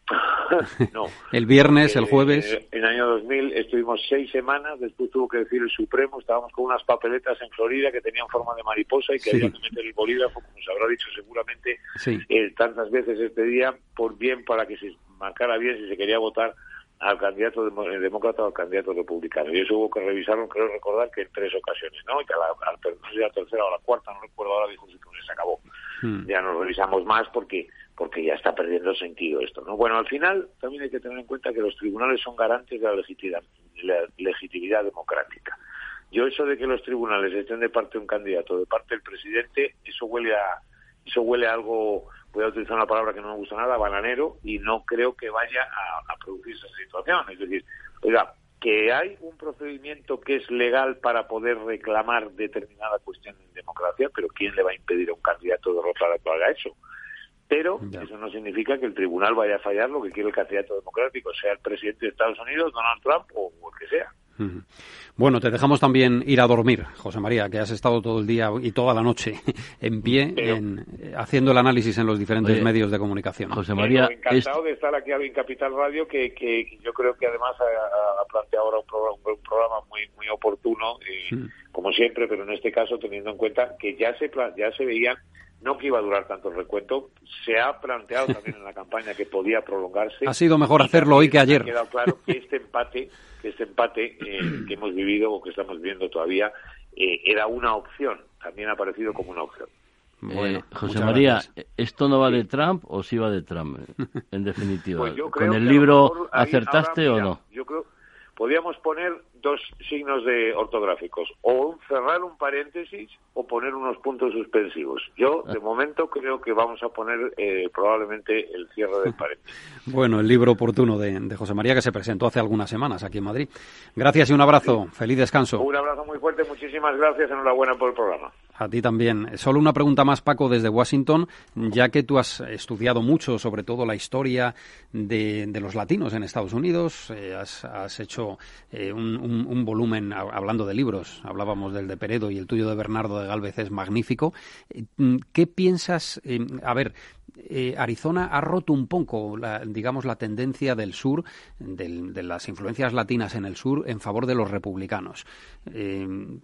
no. El viernes, el Eh, jueves. En el año 2000 estuvimos seis semanas, después tuvo que decir el Supremo, estábamos con unas papeletas en Florida que tenían forma de mariposa y que Sí. había que meter el bolígrafo, como se habrá dicho seguramente Sí. eh, tantas veces este día, por bien para que se marcara bien si se quería votar al candidato eh, demócrata o al candidato republicano. Y eso hubo que revisarlo, creo recordar que en tres ocasiones, ¿no? Y que a la, a la tercera o a la cuarta, no recuerdo ahora, dijo que se acabó Hmm. ya no revisamos más porque porque ya está perdiendo sentido esto no bueno al final también hay que tener en cuenta que los tribunales son garantes de la legitimidad, la legitimidad democrática yo eso de que los tribunales estén de parte de un candidato de parte del presidente eso huele a eso huele a algo voy a utilizar una palabra que no me gusta nada bananero y no creo que vaya a, a producirse esa situación es decir oiga que hay un procedimiento que es legal para poder reclamar determinada cuestión en democracia, pero ¿quién le va a impedir a un candidato derrotar a que haga eso? Pero eso no significa que el tribunal vaya a fallar lo que quiere el candidato democrático, sea el presidente de Estados Unidos, Donald Trump o, o el que sea. Bueno, te dejamos también ir a dormir, José María, que has estado todo el día y toda la noche en pie en- haciendo el análisis en los diferentes Oye, medios de comunicación. José Pero encantado de estar aquí en Capital Radio, que, que yo creo que además ha, ha planteado ahora un programa, un programa muy muy oportuno, eh, Mm. como siempre, pero en este caso teniendo en cuenta que ya se pla- ya se veía no que iba a durar tanto el recuento, se ha planteado también en la campaña que podía prolongarse. Ha sido mejor hacerlo hoy que Ha ayer. quedado claro que este empate, que este empate eh, que hemos vivido o que estamos viviendo todavía eh, era una opción, también ha aparecido como una opción. Eh, José María, gracias. ¿esto no va de Trump o sí va de Trump? En definitiva, Pues ¿con el libro acertaste ahora, o no? Yo creo podríamos poner dos signos de ortográficos, o un- cerrar un paréntesis o poner unos puntos suspensivos. Yo, de momento, creo que vamos a poner eh, probablemente el cierre del paréntesis. Bueno, el libro oportuno de, de José María que se presentó hace algunas semanas aquí en Madrid. Gracias y un abrazo. Feliz descanso. Un abrazo muy fuerte, muchísimas gracias, enhorabuena por el programa. A ti también. Solo una pregunta más, Paco, desde Washington, ya que tú has estudiado mucho, sobre todo la historia de, los latinos en Estados Unidos, eh, has, has hecho eh, un, volumen hablando de libros, hablábamos del de Peredo y el tuyo de Bernardo de Galvez es magnífico. Eh, ¿Qué piensas? a ver, Arizona ha roto un poco, la, digamos, la tendencia del sur, del- de las influencias latinas en el sur, en favor de los republicanos.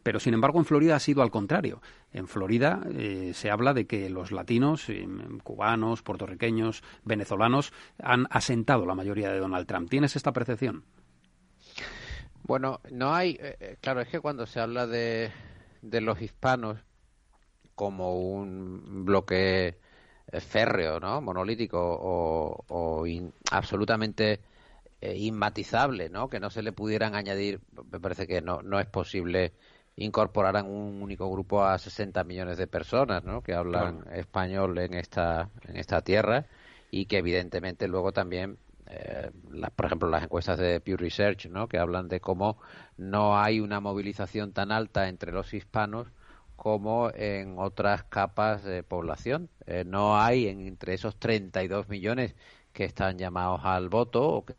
Pero, sin embargo, en Florida ha sido al contrario. En Florida eh, se habla de que los latinos, eh, cubanos, puertorriqueños, venezolanos, han asentado la mayoría de Donald Trump. ¿Tienes esta percepción? Bueno, no hay. eh, eh, claro, es que cuando se habla de, de los hispanos como un bloque férreo, ¿no? Monolítico o, absolutamente inmatizable, ¿no? Que no se le pudieran añadir. Me parece que no, no es posible incorporar a un único grupo a 60 millones de personas, ¿no? Que hablan español en esta en esta tierra y que evidentemente luego también eh, las- por ejemplo, las encuestas de Pew Research, ¿no? que hablan de cómo no hay una movilización tan alta entre los hispanos como en otras capas de población. Eh, no hay en- entre esos 32 millones que están llamados al voto o que,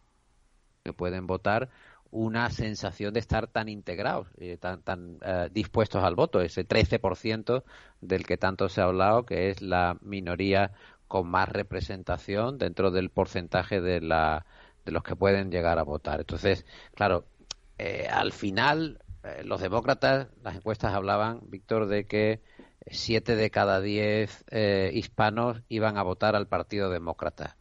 que pueden votar una sensación de estar tan integrados, eh, tan, tan eh, dispuestos al voto, ese 13% del que tanto se ha hablado, que es la minoría con más representación dentro del porcentaje de, la, de los que pueden llegar a votar. Entonces, claro, eh, al final eh, los demócratas, las encuestas hablaban, Víctor, de que siete de cada diez hispanos iban a votar al Partido Demócrata.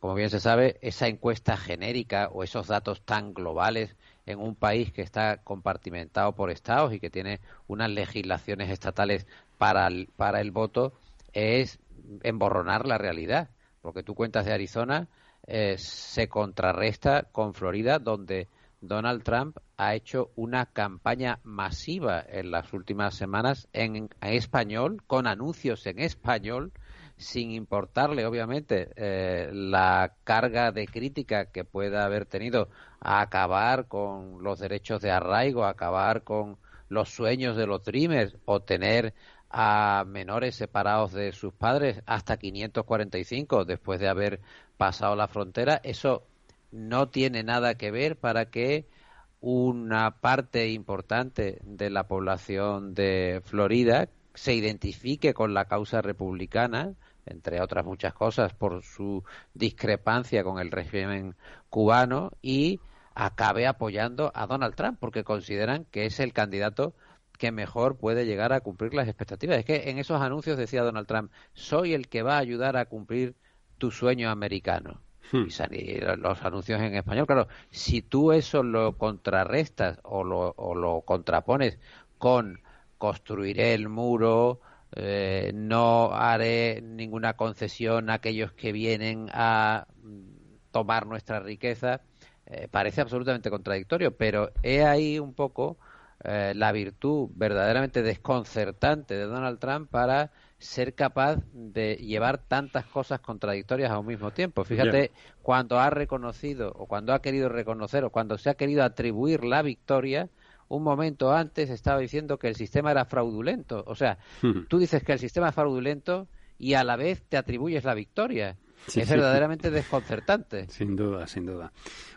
Como bien se sabe, esa encuesta genérica o esos datos tan globales en un país que está compartimentado por estados y que tiene unas legislaciones estatales para el, para el voto es emborronar la realidad. Porque tú cuentas de Arizona eh, se contrarresta con Florida, donde Donald Trump ha hecho una campaña masiva en las últimas semanas en, español, con anuncios en español, sin importarle, obviamente, eh, la carga de crítica que pueda haber tenido a acabar con los derechos de arraigo, a acabar con los sueños de los dreamers o tener a menores separados de sus padres hasta 545 después de haber pasado la frontera, eso no tiene nada que ver para que una parte importante de la población de Florida se identifique con la causa republicana, entre otras muchas cosas, por su discrepancia con el régimen cubano y acabe apoyando a Donald Trump porque consideran que es el candidato que mejor puede llegar a cumplir las expectativas. Es que en esos anuncios decía Donald Trump, soy el que va a ayudar a cumplir tu sueño americano. Hmm. Y los anuncios en español, claro, si tú eso lo contrarrestas o lo, o lo contrapones con construiré el muro, eh, no haré ninguna concesión a aquellos que vienen a tomar nuestra riqueza, eh, parece absolutamente contradictorio, pero he ahí un poco eh, la virtud verdaderamente desconcertante de Donald Trump para ser capaz de llevar tantas cosas contradictorias a un mismo tiempo. Fíjate, cuando ha reconocido o cuando ha querido reconocer o cuando se ha querido atribuir la victoria, un momento antes estaba diciendo que el sistema era fraudulento. O sea, tú dices que el sistema es fraudulento y a la vez te atribuyes la victoria es verdaderamente desconcertante. Sin duda, sin duda.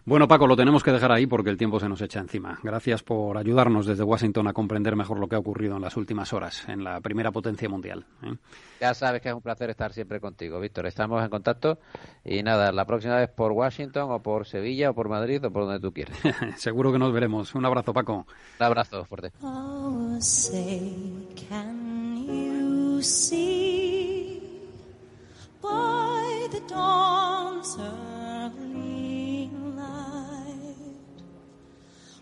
Bueno, Paco, lo tenemos que dejar ahí porque el tiempo se nos echa encima. Gracias por ayudarnos desde Washington a comprender mejor lo que ha ocurrido en las últimas horas en la primera potencia mundial. ¿eh? Ya sabes que es un placer estar siempre contigo, Víctor. Estamos en contacto y nada, la próxima vez por Washington o por Sevilla o por Madrid o por donde tú quieras. Seguro que nos veremos. Un abrazo, Paco. Un abrazo fuerte. by the dawn's early light.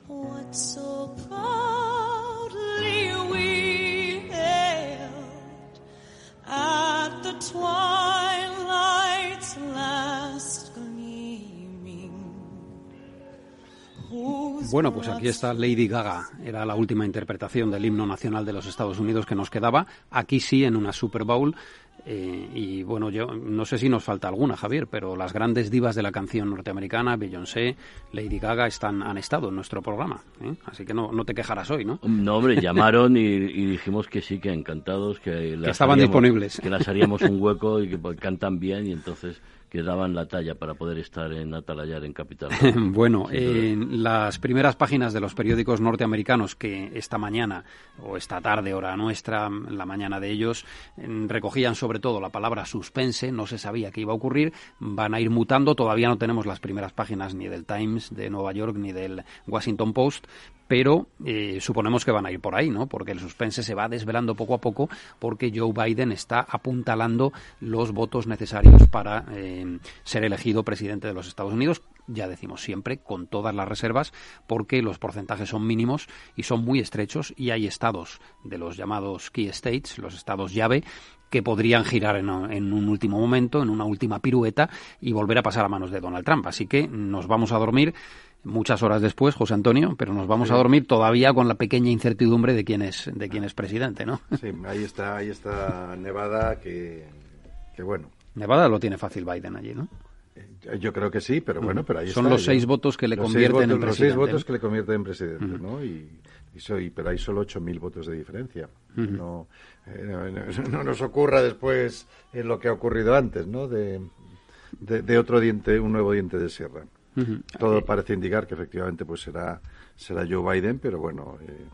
What so proudly we hailed at the twilight's Bueno, pues aquí está Lady Gaga. Era la última interpretación del himno nacional de los Estados Unidos que nos quedaba. Aquí sí, en una Super Bowl. Eh, y bueno, yo no sé si nos falta alguna, Javier, pero las grandes divas de la canción norteamericana, Beyoncé, Lady Gaga, están, han estado en nuestro programa. ¿eh? Así que no, no te quejarás hoy, ¿no? No, hombre, llamaron y, dijimos que sí, que encantados, que, estaban disponibles. Que las haríamos un hueco y que cantan bien y entonces que daban la talla para poder estar en Atalayar, en Capital. bueno, en las primeras páginas de los periódicos norteamericanos que esta mañana o esta tarde, hora nuestra, la mañana de ellos, recogían sobre todo la palabra suspense, no se sabía qué iba a ocurrir, van a ir mutando, todavía no tenemos las primeras páginas ni del Times de Nueva York ni del Washington Post, pero eh, suponemos que van a ir por ahí, ¿no? Porque el suspense se va desvelando poco a poco porque Joe Biden está apuntalando los votos necesarios para eh, ser elegido presidente de los Estados Unidos. Ya decimos siempre, con todas las reservas, porque los porcentajes son mínimos y son muy estrechos y hay estados de los llamados key states, los estados llave, que podrían girar en, un último momento, en una última pirueta y volver a pasar a manos de Donald Trump. Así que nos vamos a dormir muchas horas después, José Antonio, pero nos vamos a dormir todavía con la pequeña incertidumbre de quién es, de quién es presidente, ¿no? Sí, ahí está, ahí está Nevada, que, que bueno. Nevada lo tiene fácil Biden allí, ¿no? Eh, yo creo que sí, pero bueno, pero ahí Son los seis votos que le convierten en presidente. Los seis votos que le convierten en presidente, ¿no? Y, soy, pero hay solo 8.000 votos de diferencia. no, eh, no, nos ocurra después en lo que ha ocurrido antes, ¿no? De, de, de otro diente, un nuevo diente de sierra. Todo parece indicar que efectivamente pues será, será Joe Biden, pero bueno, eh,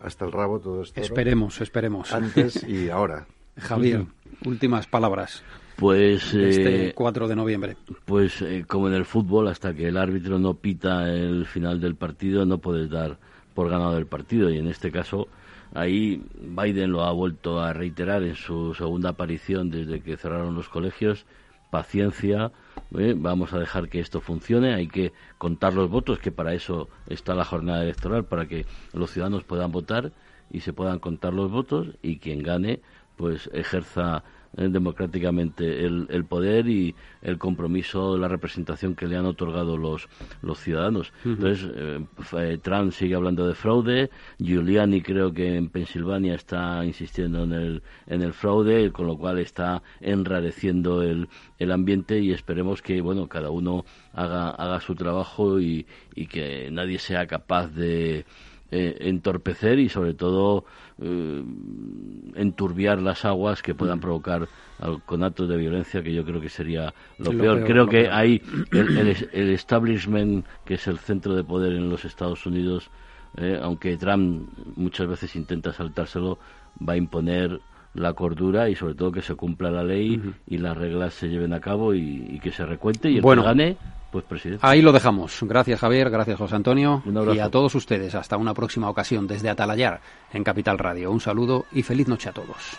hasta el rabo todo esto. Esperemos, esperemos. Antes y ahora. Javier, últimas palabras. Pues este 4 eh, de noviembre. Pues eh, como en el fútbol, hasta que el árbitro no pita el final del partido, no puedes dar por ganado el partido. Y en este caso, ahí Biden lo ha vuelto a reiterar en su segunda aparición desde que cerraron los colegios. Paciencia, vamos a dejar que esto funcione, hay que contar los votos, que para eso está la jornada electoral, para que los ciudadanos puedan votar y se puedan contar los votos y quien gane pues ejerza eh, democráticamente el, poder y el compromiso de la representación que le han otorgado los, los ciudadanos. Entonces, eh, eh, Trump sigue hablando de fraude, Giuliani creo que en Pensilvania está insistiendo en el, en el fraude, con lo cual está enrareciendo el, el ambiente y esperemos que, bueno, cada uno haga, haga su trabajo y, y que nadie sea capaz de entorpecer y sobre todo eh, enturbiar las aguas que puedan provocar con actos de violencia que yo creo que sería lo, peor. Creo que hay el, establishment, que es el centro de poder en los Estados Unidos, eh, aunque Trump muchas veces intenta saltárselo, va a imponer la cordura y sobre todo que se cumpla la ley y las reglas se lleven a cabo y, que se recuente y el bueno, que gane pues presidente. Ahí lo dejamos. Gracias Javier, gracias José Antonio y a todos ustedes. Hasta una próxima ocasión desde Atalayar en Capital Radio. Un saludo y feliz noche a todos.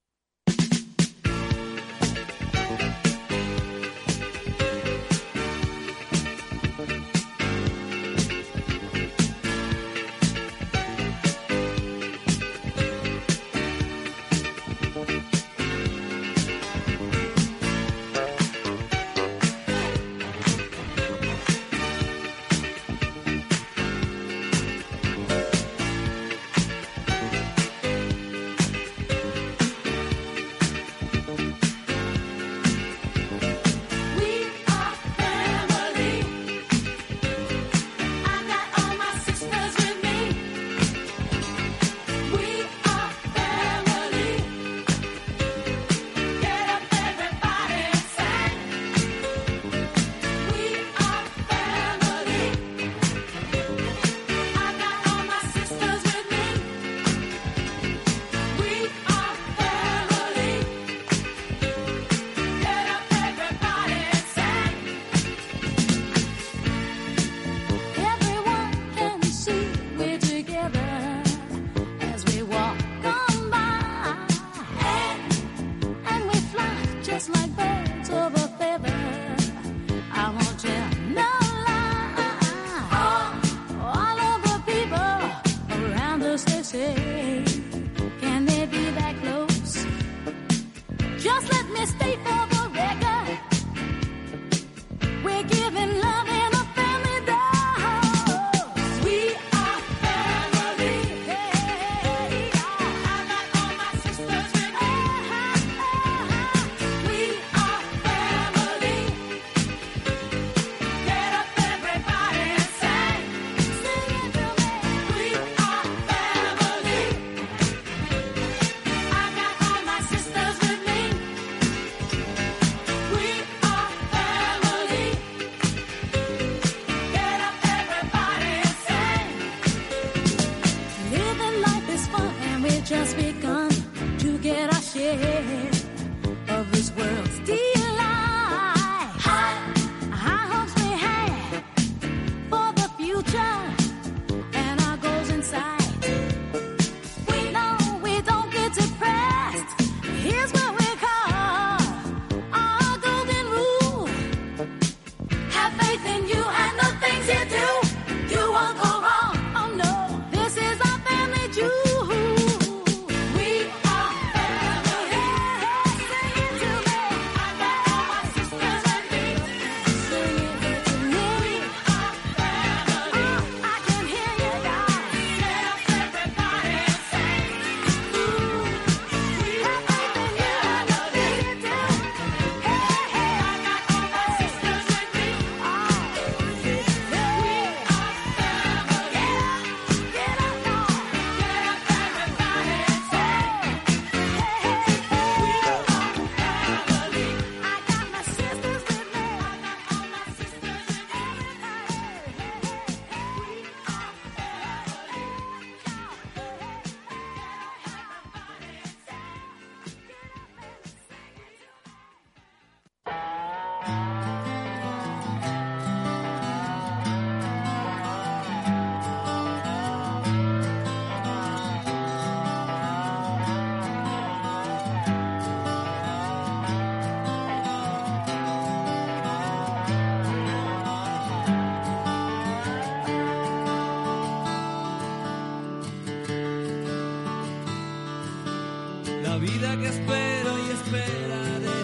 vida que espero y esperaré,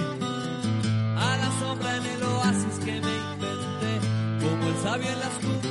a la sombra en el oasis que me inventé, como el sabio en las cumbres.